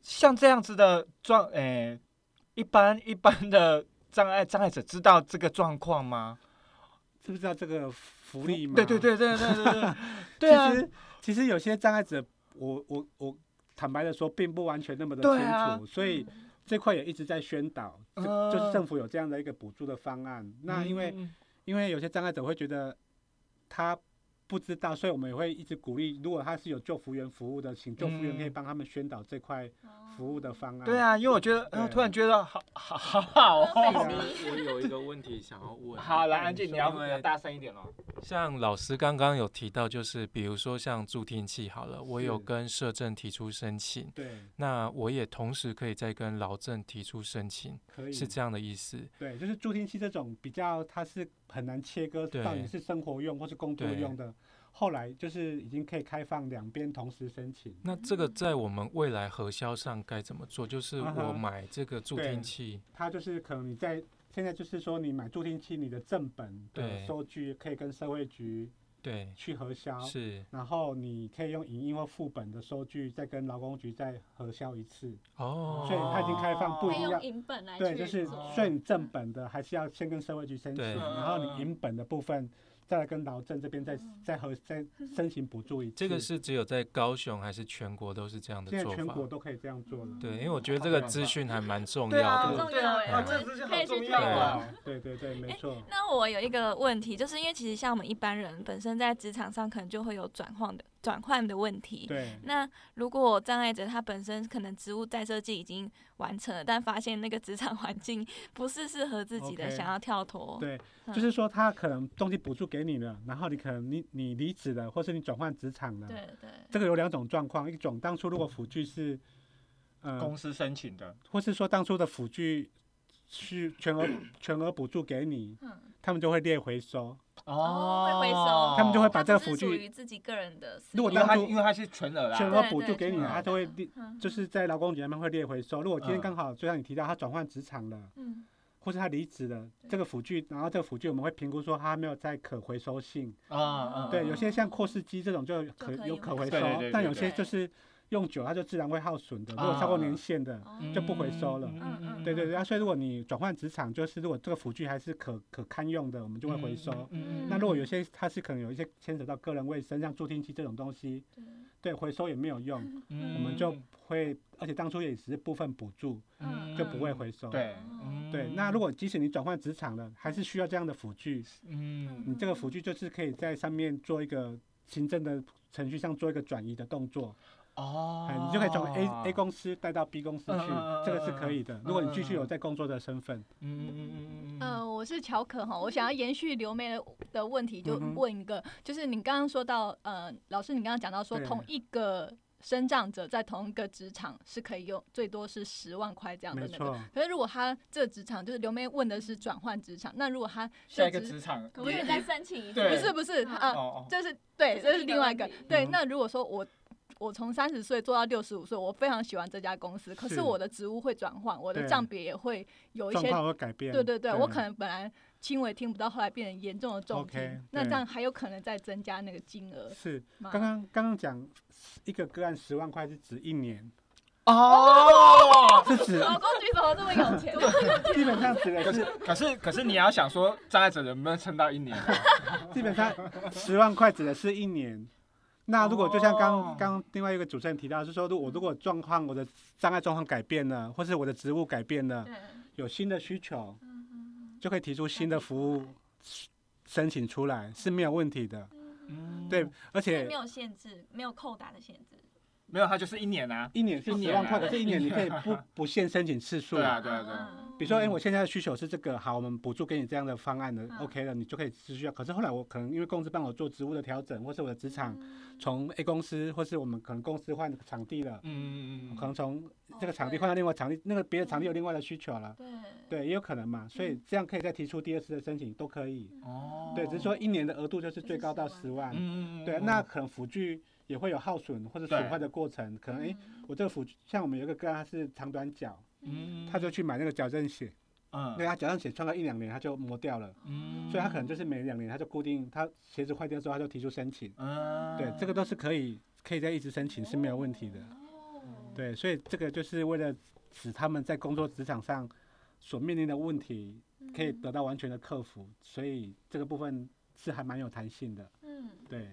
D: 像这样子的状，哎，一般一般的障碍障碍者知道这个状况吗？
C: 知不知道这个福利吗？
D: 对对对对对对对。对啊，
C: 其实其实有些障碍者，我我我坦白的说，并不完全那么的清楚，所以这块也一直在宣导，就是政府有这样的一个补助的方案。那因为因为有些障碍者会觉得他不知道，所以我们也会一直鼓励，如果他是有救服员服务的，请救服员可以帮他们宣导这块服务的方案。
D: 对啊，因为我觉得，呃，突然觉得好好好好哦。
F: 我有一个问题想要问。
D: 好，来安静，你要大声一点哦。
F: 像老师刚刚有提到，就是比如说像助听器，好了，我有跟社政提出申请，
C: 对，
F: 那我也同时可以再跟劳政提出申请，
C: 可以
F: 是这样的意思。
C: 对，就是助听器这种比较，它是很难切割到底是生活用或是工作用的。后来就是已经可以开放两边同时申请。
F: 那这个在我们未来核销上该怎么做？就是我买这个助听器，
C: 它就是可能你在现在就是说你买助听器，你的正本的收据可以跟社会局
F: 对。
C: 去核销，
F: 是，
C: 然后你可以用影印或副本的收据再跟劳工局再核销一次。
F: 哦，
C: 所以它已经开放，不一定要
E: 影本来
C: 对，就是所以你正本的还是要先跟社会局申请，然后你影本的部分。再来跟劳政这边再再和再申请补助一次。
F: 这个是只有在高雄还是全国都是这样的做法？
C: 现在全国都可以这样做了。
F: 对，因为我觉得这个资讯还蛮重要
E: 的。对
D: 啊，这资讯很重要
C: 啊。对对对，没错。
E: 那我有一个问题，就是因为其实像我们一般人本身在职场上可能就会有转换的转换的问题。
C: 对。
E: 那如果障碍者他本身可能职务再设计已经完成了，但发现那个职场环境 不是适合自己的，想要跳脱。
C: 对，就是说他可能东西补助给你了，然后你。可能你你离职了，或是你转换职场了，
E: 对对，
C: 这个有两种状况，一种当初如果辅具是，
D: 呃，公司申请的，
C: 或是说当初的辅具是全额全额补助给你，嗯，他们就会列回收，
E: 哦，会回收，
C: 他们就会把这个辅具属
E: 于自己个人的，
C: 如果当初
D: 因为它是全额
C: 全额补助给你，他就会列，就是在劳工局那边会列回收。如果今天刚好就像你提到他转换职场了，嗯。或是他离职了，这个辅具，然后这个辅具我们会评估说他没有在可回收性啊啊，对，有些像扩视机这种就可有可回收，但有些就是用久它就自然会耗损的，如果超过年限的就不回收了。嗯嗯，对对对，所以如果你转换职场，就是如果这个辅具还是可可堪用的，我们就会回收。嗯嗯，那如果有些它是可能有一些牵扯到个人卫生，像助听器这种东西，对，回收也没有用，我们就会，而且当初也只是部分补助，就不会回收。
D: 对。
C: 对，那如果即使你转换职场了，还是需要这样的辅具。嗯，你这个辅具就是可以在上面做一个行政的程序上做一个转移的动作。哦，你就可以从 A A 公司带到 B 公司去，这个是可以的。如果你继续有在工作的身份。
G: 嗯嗯嗯嗯。我是乔可哈，我想要延续刘妹的的问题，就问一个，就是你刚刚说到，呃，老师你刚刚讲到说同一个。生长者在同一个职场是可以用最多是十万块这样的那个，可是如果他这个职场就是刘妹问的是转换职场，那如果他
D: 下一个职场
E: 可不可以再申请一
G: 次？不是不是啊，这是对，这是另外一个对。那如果说我我从三十岁做到六十五岁，我非常喜欢这家公司，可是我的职务会转换，我的账别也会有一些
C: 改变。
G: 对对对，我可能本来。轻微听不到，后来变成严重的重听，那这样还有可能再增加那个金额。
C: 是，刚刚刚刚讲一个个案十万块是指一年
D: 哦，
C: 是指
E: 老公局怎么这么有钱？
C: 基本上指的
D: 是，可是可是你要想说障碍者能不能撑到一年？
C: 基本上十万块指的是一年。那如果就像刚刚另外一个主持人提到，是说，如我如果状况我的障碍状况改变了，或是我的职务改变了，有新的需求。就可以提出新的服务申请出来是没有问题的，对，而且
E: 没有限制，没有扣打的限制，
D: 没有，它就是一年啊，
C: 一年是十万块，可是一年你可以不不限申请次数，
D: 对啊，对啊，对。
C: 比如说，哎，我现在的需求是这个，好，我们补助给你这样的方案的，OK 了，你就可以持续。可是后来我可能因为公司帮我做职务的调整，或是我的职场从 A 公司，或是我们可能公司换场地了，嗯嗯嗯，可能从这个场地换到另外场地，那个别的场地有另外的需求了，对，对，也有可能嘛，所以这样可以再提出第二次的申请都可以。哦，对，只是说一年的额度就是最高到十万，嗯。嗯对，那可能辅具也会有耗损或者损坏的过程，可能哎，我这个辅像我们有一个哥他是长短脚。嗯，他就去买那个矫正鞋，嗯，因为他矫正鞋穿了一两年他就磨掉了，嗯，所以他可能就是每两年他就固定，他鞋子坏掉之后他就提出申请，嗯，对，这个都是可以可以再一直申请是没有问题的，对，所以这个就是为了使他们在工作职场上所面临的问题可以得到完全的克服，所以这个部分是还蛮有弹性的，嗯，对。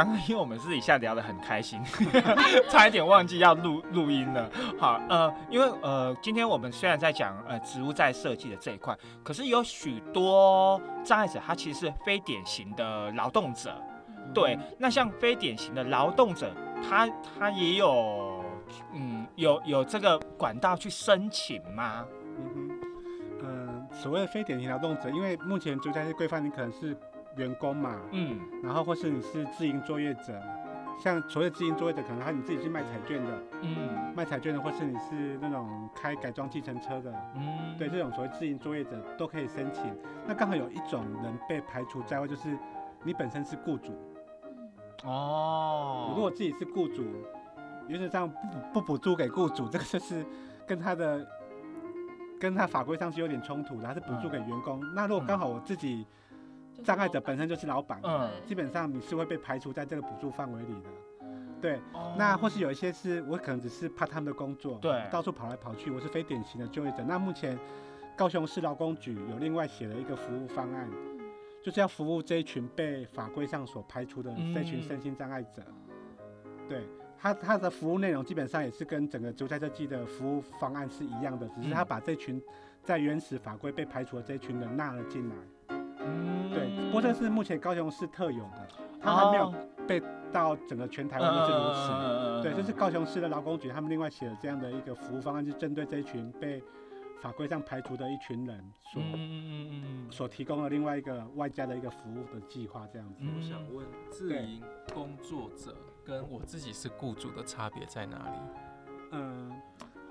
D: 刚刚刚因为我们私底下聊得很开心，差一点忘记要录录音了。好，呃，因为呃，今天我们虽然在讲呃植物在设计的这一块，可是有许多障碍者他其实是非典型的劳动者。对，那像非典型的劳动者，他他也有嗯有有这个管道去申请吗？嗯哼，
C: 嗯，所谓的非典型劳动者，因为目前住宅是规范，你可能是。员工嘛，嗯，然后或是你是自营作业者，像所谓自营作业者，可能他你自己是卖彩券的，嗯，卖彩券的，或是你是那种开改装计程车的，嗯，对，这种所谓自营作业者都可以申请。那刚好有一种人被排除在外，就是你本身是雇主，哦，如果自己是雇主，原则上不不补助给雇主，这个就是跟他的跟他法规上是有点冲突的，他是补助给员工。那如果刚好我自己。障碍者本身就是老板，嗯，基本上你是会被排除在这个补助范围里的，对。那或是有一些是我可能只是怕他们的工作，
D: 对，
C: 到处跑来跑去，我是非典型的就业者。那目前高雄市劳工局有另外写了一个服务方案，就是要服务这一群被法规上所排除的这群身心障碍者。对，他他的服务内容基本上也是跟整个竹菜设计的服务方案是一样的，只是他把这群在原始法规被排除的这一群人纳了进来。嗯，对，不过这是目前高雄市特有的，它还没有被到整个全台湾都是如此。对，这是高雄市的劳工局他们另外写了这样的一个服务方案，是针对这一群被法规上排除的一群人所嗯所提供的另外一个外加的一个服务的计划这样子。
F: 我想问，自营工作者跟我自己是雇主的差别在哪里？
C: 嗯，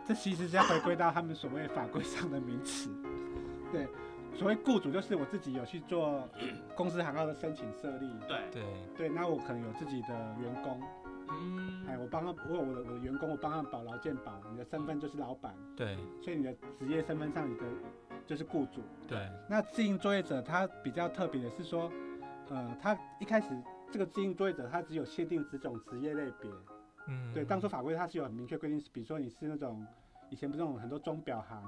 C: 这其实是要回归到他们所谓法规上的名词，对。所谓雇主就是我自己有去做 公司行号的申请设立，
D: 对。
F: 对。
C: 对，那我可能有自己的员工，嗯，哎，我帮他，我有我的我的员工，我帮他保劳健保，你的身份就是老板，
F: 对，
C: 所以你的职业身份上你的就是雇主，
F: 对。
C: 那自营作业者他比较特别的是说，呃，他一开始这个自营作业者他只有限定几种职业类别，嗯，对，当初法规它是有很明确规定，比如说你是那种。以前不是那种很多钟表行，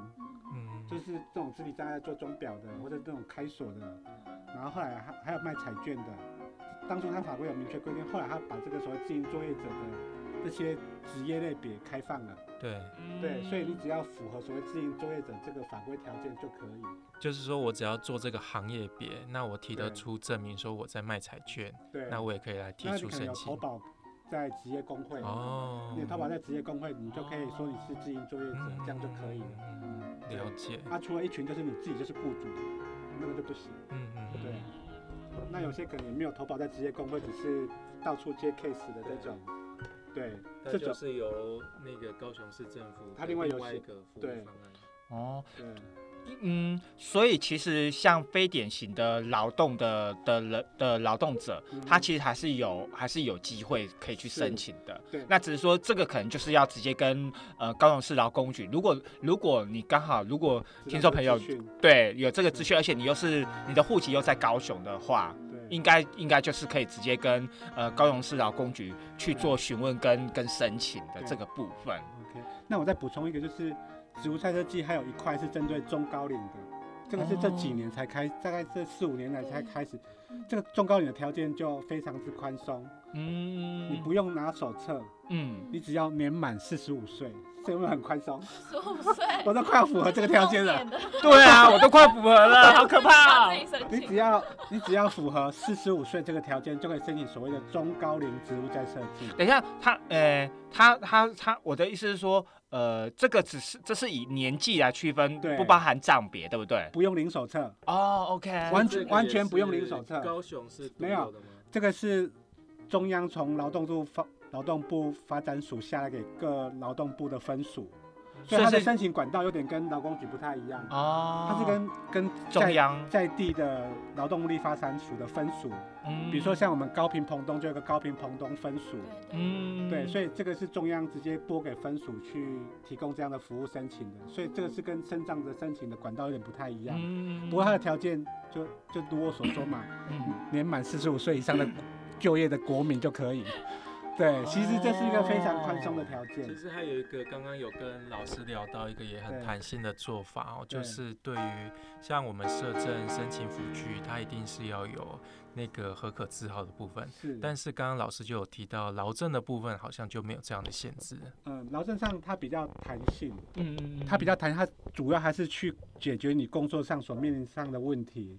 C: 嗯，就是这种肢体障碍做钟表的，或者这种开锁的，然后后来还还有卖彩券的。当初他法规有明确规定，后来他把这个所谓自营作业者的这些职业类别开放了。
F: 对，
C: 对，所以你只要符合所谓自营作业者这个法规条件就可以。
F: 就是说我只要做这个行业别，那我提得出证明说我在卖彩券，
C: 对，
F: 那我也可以来提出申请。
C: 在职业工会哦，你淘宝在职业工会，你就可以说你是自营作业者，这样就可以了。
F: 嗯了解。
C: 那除了一群就是你自己就是雇主，那个就不行。嗯嗯。对。那有些可能没有投保在职业工会，只是到处接 case 的这种。对。
F: 这就是由那个高雄市政府，
C: 他另外有
F: 一个服务方案。哦。
C: 对。
D: 嗯，所以其实像非典型的劳动的的人的劳动者，他其实还是有还是有机会可以去申请的。
C: 对，
D: 那只是说这个可能就是要直接跟呃高雄市劳工局。如果如果你刚好如果听众朋友对有这个资讯，而且你又是你的户籍又在高雄的话，应该应该就是可以直接跟呃高雄市劳工局去做询问跟跟申请的这个部分。
C: OK，那我再补充一个就是。植物赛车季还有一块是针对中高龄的，这个是这几年才开，大概这四五年来才开始。这个中高龄的条件就非常之宽松，嗯，你不用拿手册，嗯，你只要年满四十五岁，是不是很宽松？
E: 四十五岁，
C: 我都快要符合这个条件了。
D: 对啊，我都快符合了，好可怕。
C: 你只要你只要符合四十五岁这个条件，就可以申请所谓的中高龄植物再设计。
D: 等一下，他，呃，他他他，我的意思是说。呃，这个只是这是以年纪来区分，不包含账别，对不对？
C: 不用零手册
D: 哦，OK，
C: 完全完全不用零手册。
F: 高雄是
C: 没有这个是中央从劳动部发劳动部发展署下来给各劳动部的分署。所以它的申请管道有点跟劳工局不太一样。哦，它是跟跟
D: 中央。
C: 在地的劳动力发展署的分署，嗯，比如说像我们高平澎东就有个高平澎东分署，嗯，对，所以这个是中央直接拨给分署去提供这样的服务申请的，所以这个是跟身障的申请的管道有点不太一样，嗯，不过它的条件就就如我所说嘛，嗯，年满四十五岁以上的 就业的国民就可以。对，其实这是一个非常宽松的条件。
F: 其实还有一个，刚刚有跟老师聊到一个也很弹性的做法哦，就是对于像我们社政申请辅具，它一定是要有那个合可字号的部分。
C: 是。
F: 但是刚刚老师就有提到劳政的部分，好像就没有这样的限制。
C: 嗯，劳政上它比较弹性，嗯嗯嗯，它比较弹，它主要还是去解决你工作上所面临上的问题。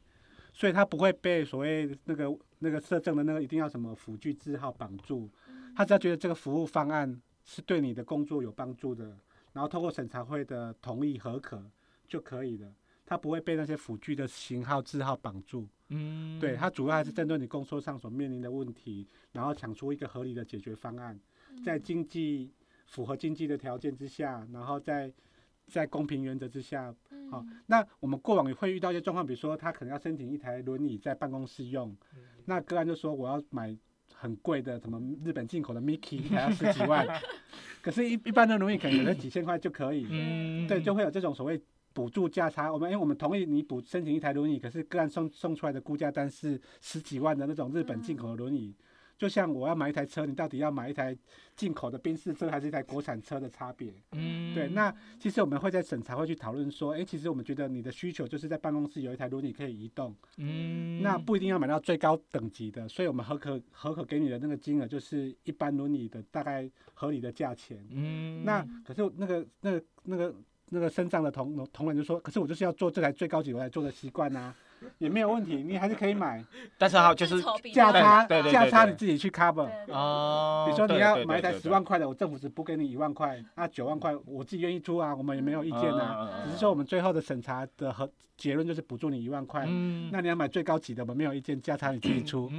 C: 所以它不会被所谓那个那个社政的那个一定要什么辅具字号绑住，他只要觉得这个服务方案是对你的工作有帮助的，然后通过审查会的同意合可就可以了，他不会被那些辅具的型号字号绑住。嗯，对，他主要还是针对你工作上所面临的问题，然后想出一个合理的解决方案，在经济符合经济的条件之下，然后在。在公平原则之下，好，那我们过往也会遇到一些状况，比如说他可能要申请一台轮椅在办公室用，那个案就说我要买很贵的什么日本进口的 Mickey，还要十几万，可是，一一般的轮椅可能几千块就可以，对，就会有这种所谓补助价差。我们因为我们同意你补申请一台轮椅，可是个案送送出来的估价单是十几万的那种日本进口的轮椅。就像我要买一台车，你到底要买一台进口的宾士车还是一台国产车的差别？嗯，对。那其实我们会在审查会去讨论说，哎，其实我们觉得你的需求就是在办公室有一台轮椅可以移动。嗯，那不一定要买到最高等级的，所以我们合可合可给你的那个金额就是一般轮椅的大概合理的价钱。嗯，那可是那个那个那个那个身障的同同仁就说，可是我就是要做这台最高级我才做的习惯啊。也没有问题，你还是可以买，
D: 但是哈就是
C: 价差，
D: 对对
C: 价差你自己去 cover
D: 哦。
C: 比如说你要买一台十万块的，我政府只补给你一万块，那九万块我自己愿意出啊，我们也没有意见啊。只是说我们最后的审查的和结论就是补助你一万块，那你要买最高级的，我们没有意见，价差你自己出，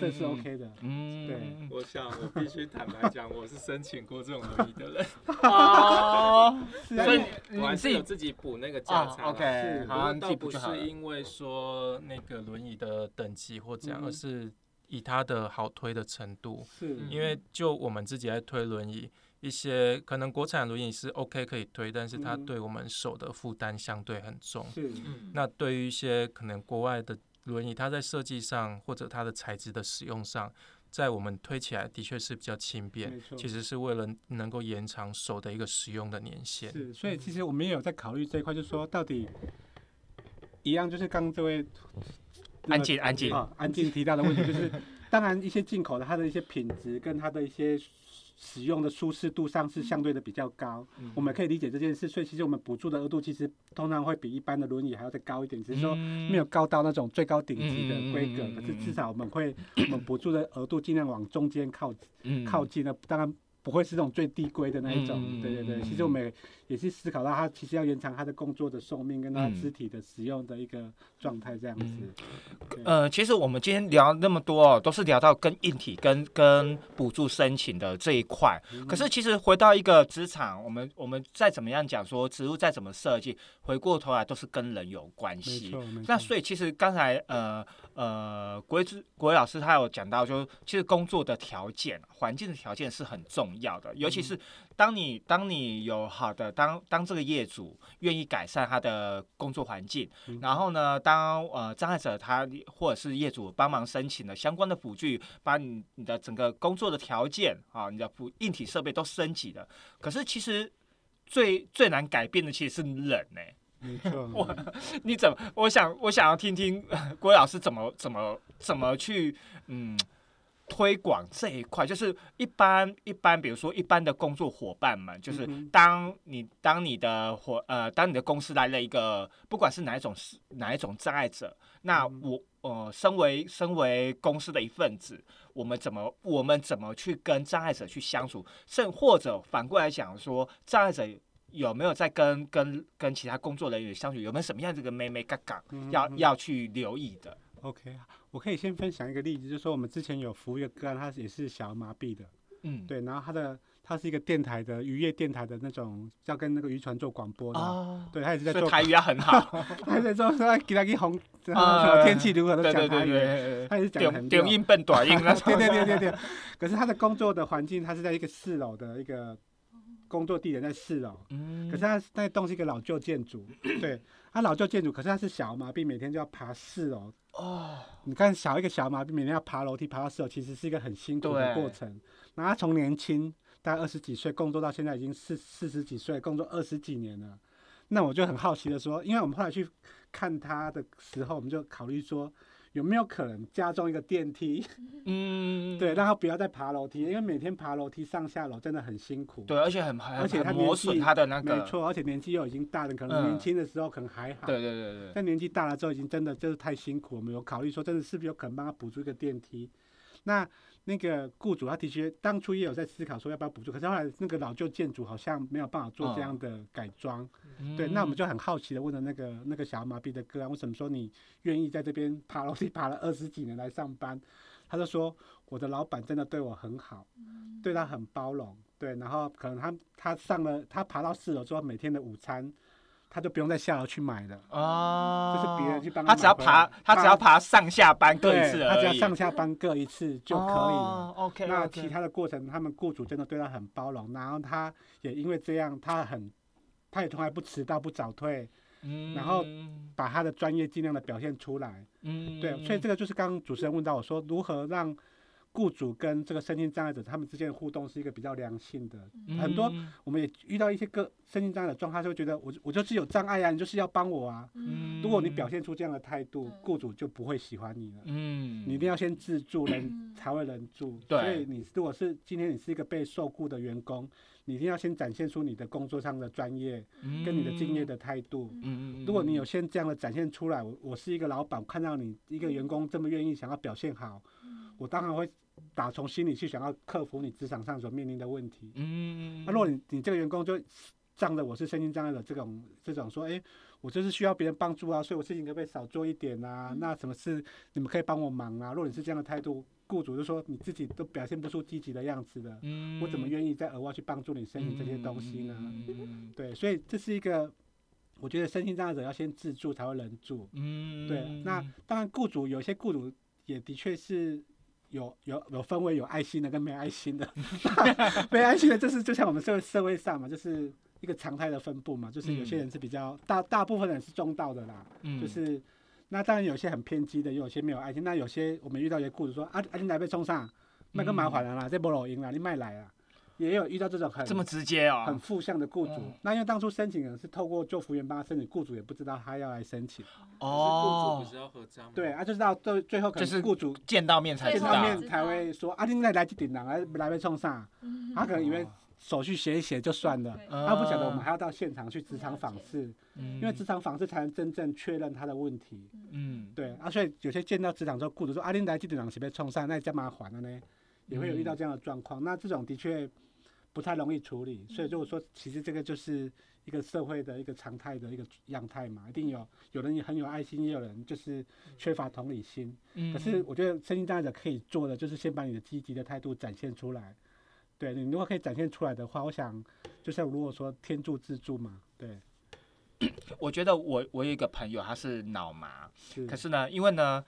C: 这是 OK 的。嗯，对。
F: 我想我必须坦白讲，我是申请过这种东西的人。
D: 哦，
F: 所以我还是有自己补那个价差。
D: OK，
F: 好，倒不是因为说。说那个轮椅的等级或怎样，而是以它的好推的程度。
C: 是，
F: 因为就我们自己在推轮椅，一些可能国产轮椅是 OK 可以推，但是它对我们手的负担相对很重。
C: 是，
F: 那对于一些可能国外的轮椅，它在设计上或者它的材质的使用上，在我们推起来的确是比较轻便。其实是为了能够延长手的一个使用的年限。
C: 是，所以其实我们也有在考虑这一块，就是说到底。一样就是刚刚这位
D: 安静安静
C: 啊安静提到的问题，就是 当然一些进口的它的一些品质跟它的一些使用的舒适度上是相对的比较高，我们可以理解这件事。所以其实我们补助的额度其实通常会比一般的轮椅还要再高一点，只是说没有高到那种最高顶级的规格，可是至少我们会我们补助的额度尽量往中间靠靠近的，当然。不会是那种最低规的那一种，对对对。其实我们也是思考到，他其实要延长他的工作的寿命，跟他肢体的使用的一个状态这样子。
D: 呃，其实我们今天聊那么多哦，都是聊到跟硬体、跟跟补助申请的这一块。可是其实回到一个职场，我们我们再怎么样讲说，职务再怎么设计，回过头来都是跟人有关系。那所以其实刚才呃呃，国之国老师他有讲到，就其实工作的条件、环境的条件是很重。要的，尤其是当你当你有好的当当这个业主愿意改善他的工作环境，然后呢，当呃障碍者他或者是业主帮忙申请了相关的辅具，把你你的整个工作的条件啊，你的辅硬体设备都升级了。可是其实最最难改变的其实是人呢。
C: 没错，
D: 我你怎么？我想我想要听听郭老师怎么怎么怎么去嗯。推广这一块，就是一般一般，比如说一般的工作伙伴们，就是当你当你的伙呃，当你的公司来了一个，不管是哪一种哪一种障碍者，那我呃，身为身为公司的一份子，我们怎么我们怎么去跟障碍者去相处，甚或者反过来讲说，障碍者有没有在跟跟跟其他工作人员相处，有没有什么样这个妹妹嘎嘎要要去留意的
C: ？OK，我可以先分享一个例子，就是说我们之前有服务一个个案，他也是小儿麻痹的，嗯，对，然后他的他是一个电台的渔业电台的那种，要跟那个渔船做广播的，对他也是在做
D: 台语，很好，
C: 他在做说给他给红，天气如何都讲台语，他也是讲很
D: 短音笨短音，
C: 对对对对对。可是他的工作的环境，他是在一个四楼的一个工作地点在四楼，可是他那栋是一个老旧建筑，对，他老旧建筑，可是他是小麻痹，每天就要爬四楼。哦，你看小一个小麻痹，每天要爬楼梯爬到四楼，其实是一个很辛苦的过程。那他从年轻大概二十几岁工作到现在已经四四十几岁，工作二十几年了。那我就很好奇的说，因为我们后来去看他的时候，我们就考虑说。有没有可能加装一个电梯？嗯，对，让他不要再爬楼梯，因为每天爬楼梯上下楼真的很辛苦。
D: 对，而且很
C: 而且他
D: 磨损他的那
C: 个。没错，而且年纪又已经大了，可能年轻的时候可能还好。
D: 对对对对。
C: 但年纪大了之后，已经真的就是太辛苦。我们有考虑说，真的是不是有可能帮他补助一个电梯？那。那个雇主他的确当初也有在思考说要不要补助，可是后来那个老旧建筑好像没有办法做这样的改装，对，那我们就很好奇的问了那个那个小麻痹的哥啊，为什么说你愿意在这边爬楼梯爬了二十几年来上班？他就说我的老板真的对我很好，对他很包容，对，然后可能他他上了他爬到四楼之后，每天的午餐。他就不用再下楼去买了哦，就是别人去帮他。
D: 他只要爬，他只要爬上下班各一次
C: 他只要上下班各一次就可以了。OK，那其他的过程，他们雇主真的对他很包容，然后他也因为这样，他很，他也从来不迟到不早退，嗯，然后把他的专业尽量的表现出来，嗯，对，所以这个就是刚刚主持人问到我说如何让。雇主跟这个身心障碍者他们之间的互动是一个比较良性的，很多我们也遇到一些个身心障碍的状态，就会觉得我我就是有障碍啊，你就是要帮我啊。如果你表现出这样的态度，雇主就不会喜欢你了。嗯，你一定要先自助，人才会人助。所以你如果是今天你是一个被受雇的员工，你一定要先展现出你的工作上的专业跟你的敬业的态度。嗯如果你有先这样的展现出来，我我是一个老板，看到你一个员工这么愿意想要表现好，我当然会。打从心里去想要克服你职场上所面临的问题。嗯，那如果你你这个员工就仗着我是身心障碍的这种这种说，哎，我就是需要别人帮助啊，所以我事情可不可以少做一点啊？那什么事你们可以帮我忙啊？如果你是这样的态度，雇主就说你自己都表现不出积极的样子的，嗯，我怎么愿意再额外去帮助你申请这些东西呢？嗯，对，所以这是一个，我觉得身心障碍者要先自助才会人助。嗯，对，那当然雇主有些雇主也的确是。有有有分为有爱心的跟没爱心的，没爱心的，就是就像我们社会社会上嘛，就是一个常态的分布嘛，就是有些人是比较大大部分人是中道的啦，就是那当然有些很偏激的，有些没有爱心，那有些我们遇到一些雇主说啊啊你来被冲上，那个麻烦了啦，这不老赢啦，你卖来啊。也有遇到这种很
D: 这么直接哦，
C: 很负向的雇主。那因为当初申请人是透过救服员帮他申请，雇主也不知道他要来申请。
F: 哦，雇主不是要合章
C: 对啊，就是到最最后可能雇主
D: 见到面才
C: 见到面才会说啊，你来来几点人来来被冲上？他可能以为手续写一写就算了，他不晓得我们还要到现场去职场访视，因为职场访视才能真正确认他的问题。嗯，对啊，所以有些见到职场之后，雇主说啊，你来几点人是被冲上，那也加麻烦了呢，也会有遇到这样的状况。那这种的确。不太容易处理，所以如果说其实这个就是一个社会的一个常态的一个样态嘛，一定有有人很有爱心，也有人就是缺乏同理心。嗯。可是我觉得身心障碍者可以做的，就是先把你的积极的态度展现出来。对你如果可以展现出来的话，我想就像如果说天助自助嘛，对。
D: 我觉得我我有一个朋友，他是脑麻，是可是呢，因为呢，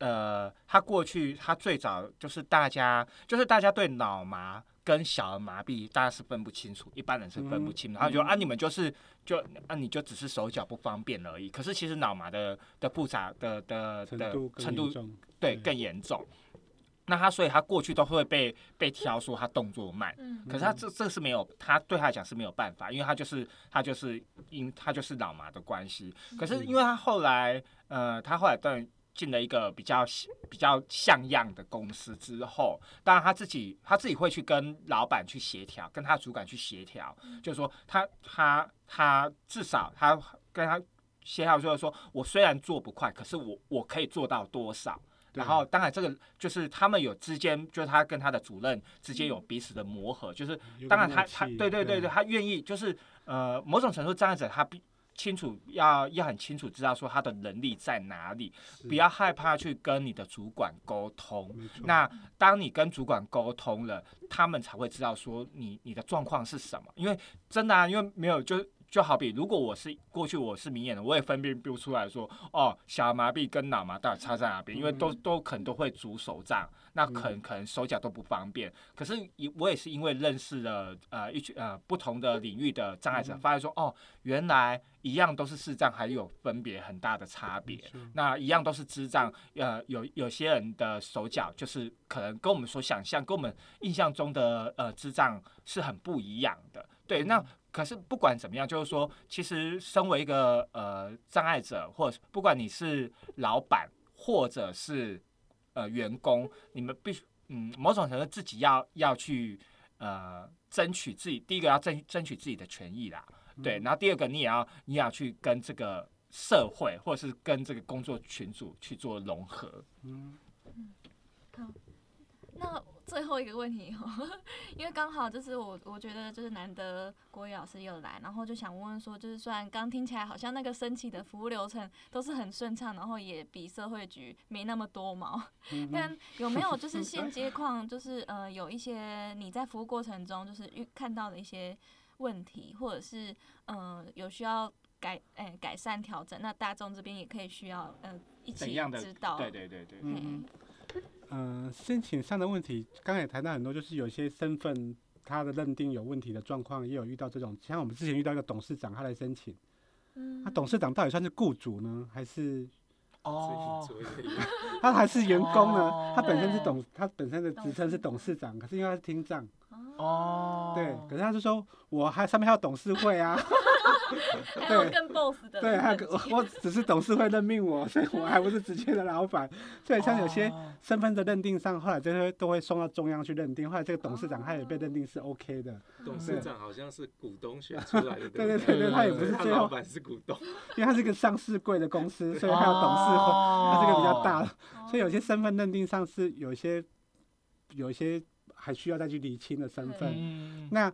D: 呃，他过去他最早就是大家就是大家对脑麻。跟小儿麻痹，大家是分不清楚，一般人是分不清。然后就啊，你们就是就啊，你就只是手脚不方便而已。可是其实脑麻的的复杂的的的程度，对更严重。那他所以他过去都会被被挑说他动作慢。嗯。可是他这这是没有，他对他来讲是没有办法，因为他就是他就是因他就是脑麻的关系。可是因为他后来呃，他后来等。进了一个比较比较像样的公司之后，当然他自己他自己会去跟老板去协调，跟他主管去协调，就是说他他他至少他跟他协调就是说，我虽然做不快，可是我我可以做到多少？然后当然这个就是他们有之间，就是他跟他的主任之间有彼此的磨合，就是当然他他对对对对，他愿意就是呃某种程度障碍者他必。清楚要要很清楚知道说他的能力在哪里，不要害怕去跟你的主管沟通。那当你跟主管沟通了，他们才会知道说你你的状况是什么。因为真的啊，因为没有就就好比如果我是过去我是明眼的，我也分辨不出来说，哦，小儿麻痹跟脑麻到底差在哪边，因为都都可能都会拄手杖，那可能可能手脚都不方便。可是我也是因为认识了呃一群呃不同的领域的障碍者，发现说，哦，原来一样都是视障，还有分别很大的差别。那一样都是智障，呃，有有些人的手脚就是可能跟我们所想象、跟我们印象中的呃智障是很不一样的。对，那。可是不管怎么样，就是说，其实身为一个呃障碍者，或者不管你是老板或者是呃员工，你们必须嗯某种程度自己要要去呃争取自己，第一个要争争取自己的权益啦，对，然后第二个你也要你也要去跟这个社会或者是跟这个工作群组去做融合。嗯
E: 嗯，好，那。最后一个问题，因为刚好就是我，我觉得就是难得国语老师又来，然后就想问问说，就是虽然刚听起来好像那个申请的服务流程都是很顺畅，然后也比社会局没那么多毛，但有没有就是现阶况，就是呃有一些你在服务过程中就是遇看到的一些问题，或者是嗯有需要改诶改善调整，那大众这边也可以需要嗯一起知道，
D: 对对对对。
C: 嗯，申请上的问题，刚才也谈到很多，就是有些身份他的认定有问题的状况，也有遇到这种。像我们之前遇到一个董事长，他来申请，嗯，那董事长到底算是雇主呢，还是
D: 哦，
C: 他还是员工呢？他本身是董，他本身的职称是董事长，可是因为他是听障，
D: 哦，
C: 对，可是他就说，我还上面还有董事会啊。
E: 对，更 boss 的。
C: 对，还有我只是董事会任命我，所以我还不是直接的老板。所以像有些身份的认定上，后来就会都会送到中央去认定。后来这个董事长他也被认定是 OK 的。
H: 董事长好像是股东选出来的。
C: 对对对对，他也不是最后。
H: 老板是股东，
C: 因为他是一个上市贵的公司，所以他有董事会，他这个比较大的。所以有些身份认定上是有一些有一些还需要再去厘清的身份。那。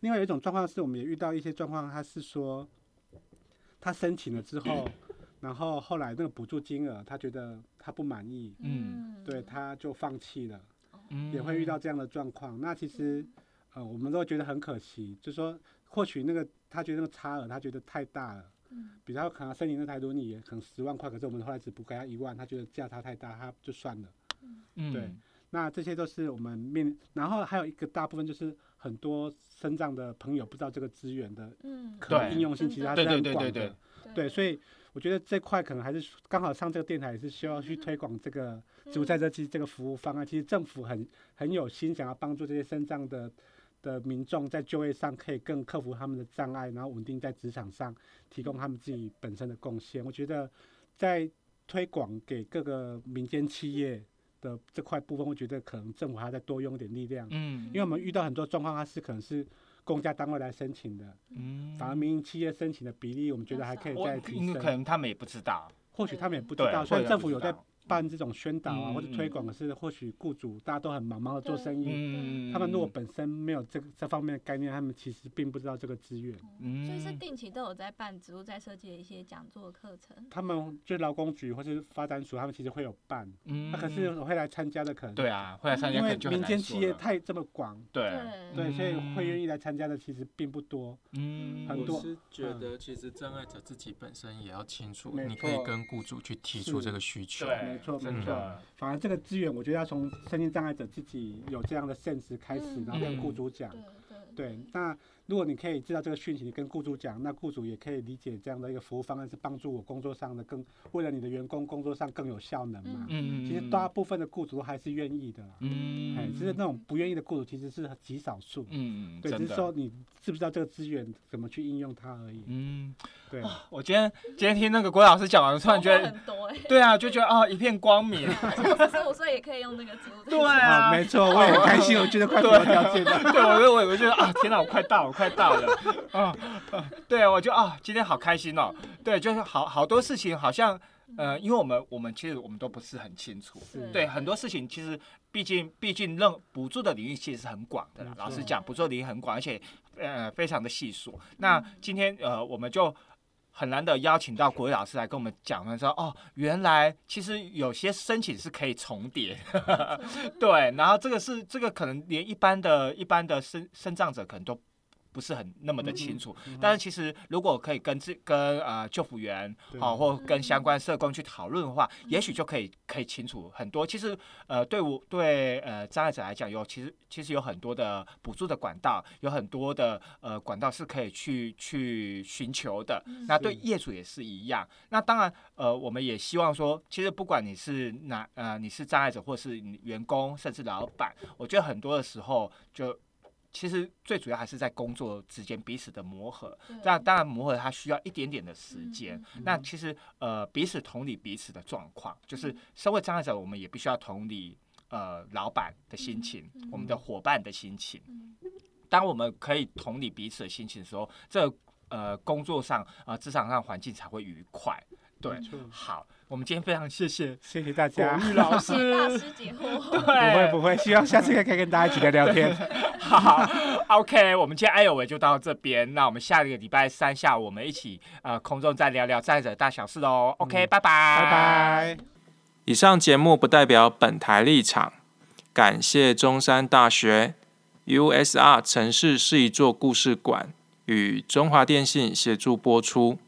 C: 另外有一种状况是，我们也遇到一些状况，他是说，他申请了之后，然后后来那个补助金额，他觉得他不满意，嗯，对，他就放弃了，也会遇到这样的状况。那其实，呃，我们都觉得很可惜，就说或许那个他觉得那个差额他觉得太大了，嗯，比较可能申请那台轮椅可能十万块，可是我们后来只补给他一万，他觉得价差太大，他就算了，嗯，对。那这些都是我们面，然后还有一个大部分就是很多身障的朋友不知道这个资源的可应用性，其实它是很广的。对，所以我觉得这块可能还是刚好上这个电台也是需要去推广这个植物在这期这个服务方案。其实政府很很有心想要帮助这些身障的的民众在就业上可以更克服他们的障碍，然后稳定在职场上提供他们自己本身的贡献。我觉得在推广给各个民间企业。的这块部分，我觉得可能政府还要再多用点力量，嗯，因为我们遇到很多状况，它是可能是公家单位来申请的，嗯，反而民营企业申请的比例，我们觉得还可以再提升。
D: 可能他们也不知道，
C: 或许他们也不知道，所以政府有在。办这种宣导啊，或者推广，是或许雇主大家都很忙，忙着做生意。他们如果本身没有这个这方面的概念，他们其实并不知道这个资源。
E: 所以是定期都有在办植物在设计的一些讲座课程。
C: 他们就劳工局或是发展署，他们其实会有办。那可是会来参加的可能。
D: 对啊，会来参加因为
C: 民间企业太这么广。
D: 对
C: 对，所以会愿意来参加的其实并不多。嗯，很多。
F: 我是觉得其实障碍者自己本身也要清楚，你可以跟雇主去提出这个需求。
C: 没错，没错。反而这个资源，我觉得要从身心障碍者自己有这样的 sense 开始，然后跟雇主讲。对，那如果你可以知道这个讯息，你跟雇主讲，那雇主也可以理解这样的一个服务方案是帮助我工作上的更，为了你的员工工作上更有效能嘛。嗯其实大部分的雇主还是愿意的。嗯。哎，就是那种不愿意的雇主其实是极少数。嗯对，只是说你知不知道这个资源怎么去应用它而已。嗯。对。
D: 我今天今天听那个郭老师讲完，突然觉得。很多哎。对啊，就觉得啊一片光明。
E: 四十五岁也可以用那个植物。对
D: 啊，
C: 没错，我也很开心，我觉得快符合条件了。
D: 对，我我我觉得。啊天哪，我快到，我快到了啊！对啊，我就啊，今天好开心哦。对，就是好好多事情，好像呃，因为我们我们其实我们都不是很清楚。对，很多事情其实毕竟毕竟任补助的领域其实是很广的。老实讲，补助领域很广，而且呃非常的细数。那今天呃，我们就。很难得邀请到国伟老师来跟我们讲，说哦，原来其实有些申请是可以重叠，对，然后这个是这个可能连一般的一般的生生障者可能都不是很那么的清楚。但是其实如果可以跟这跟呃救辅员好，或跟相关社工去讨论的话，也许就可以可以清楚很多。其实呃，对我对呃障碍者来讲，有其实其实有很多的补助的管道，有很多的呃管道是可以去去寻求的。那对业主也是一样。那当然呃，我们也希望说，其实不管你是哪呃你是障碍者，或是员工，甚至老板，我觉得很多的时候就。其实最主要还是在工作之间彼此的磨合，那当然磨合它需要一点点的时间。那其实呃彼此同理彼此的状况，就是社会障碍者，我们也必须要同理呃老板的心情，我们的伙伴的心情。当我们可以同理彼此的心情的时候，这呃工作上啊职场上环境才会愉快。对，好。我们今天非常谢谢
C: 谢谢大家，
D: 玉老师
E: 大师解惑，
C: 不会不会，希望下次可以跟大家一起聊聊天。
D: 好，OK，我们今天爱有为就到这边，那我们下个礼拜三下午我们一起呃空中再聊聊在者大小事喽。OK，拜拜
C: 拜拜。
F: 以上节目不代表本台立场，感谢中山大学 USR 城市是一座故事馆与中华电信协助播出。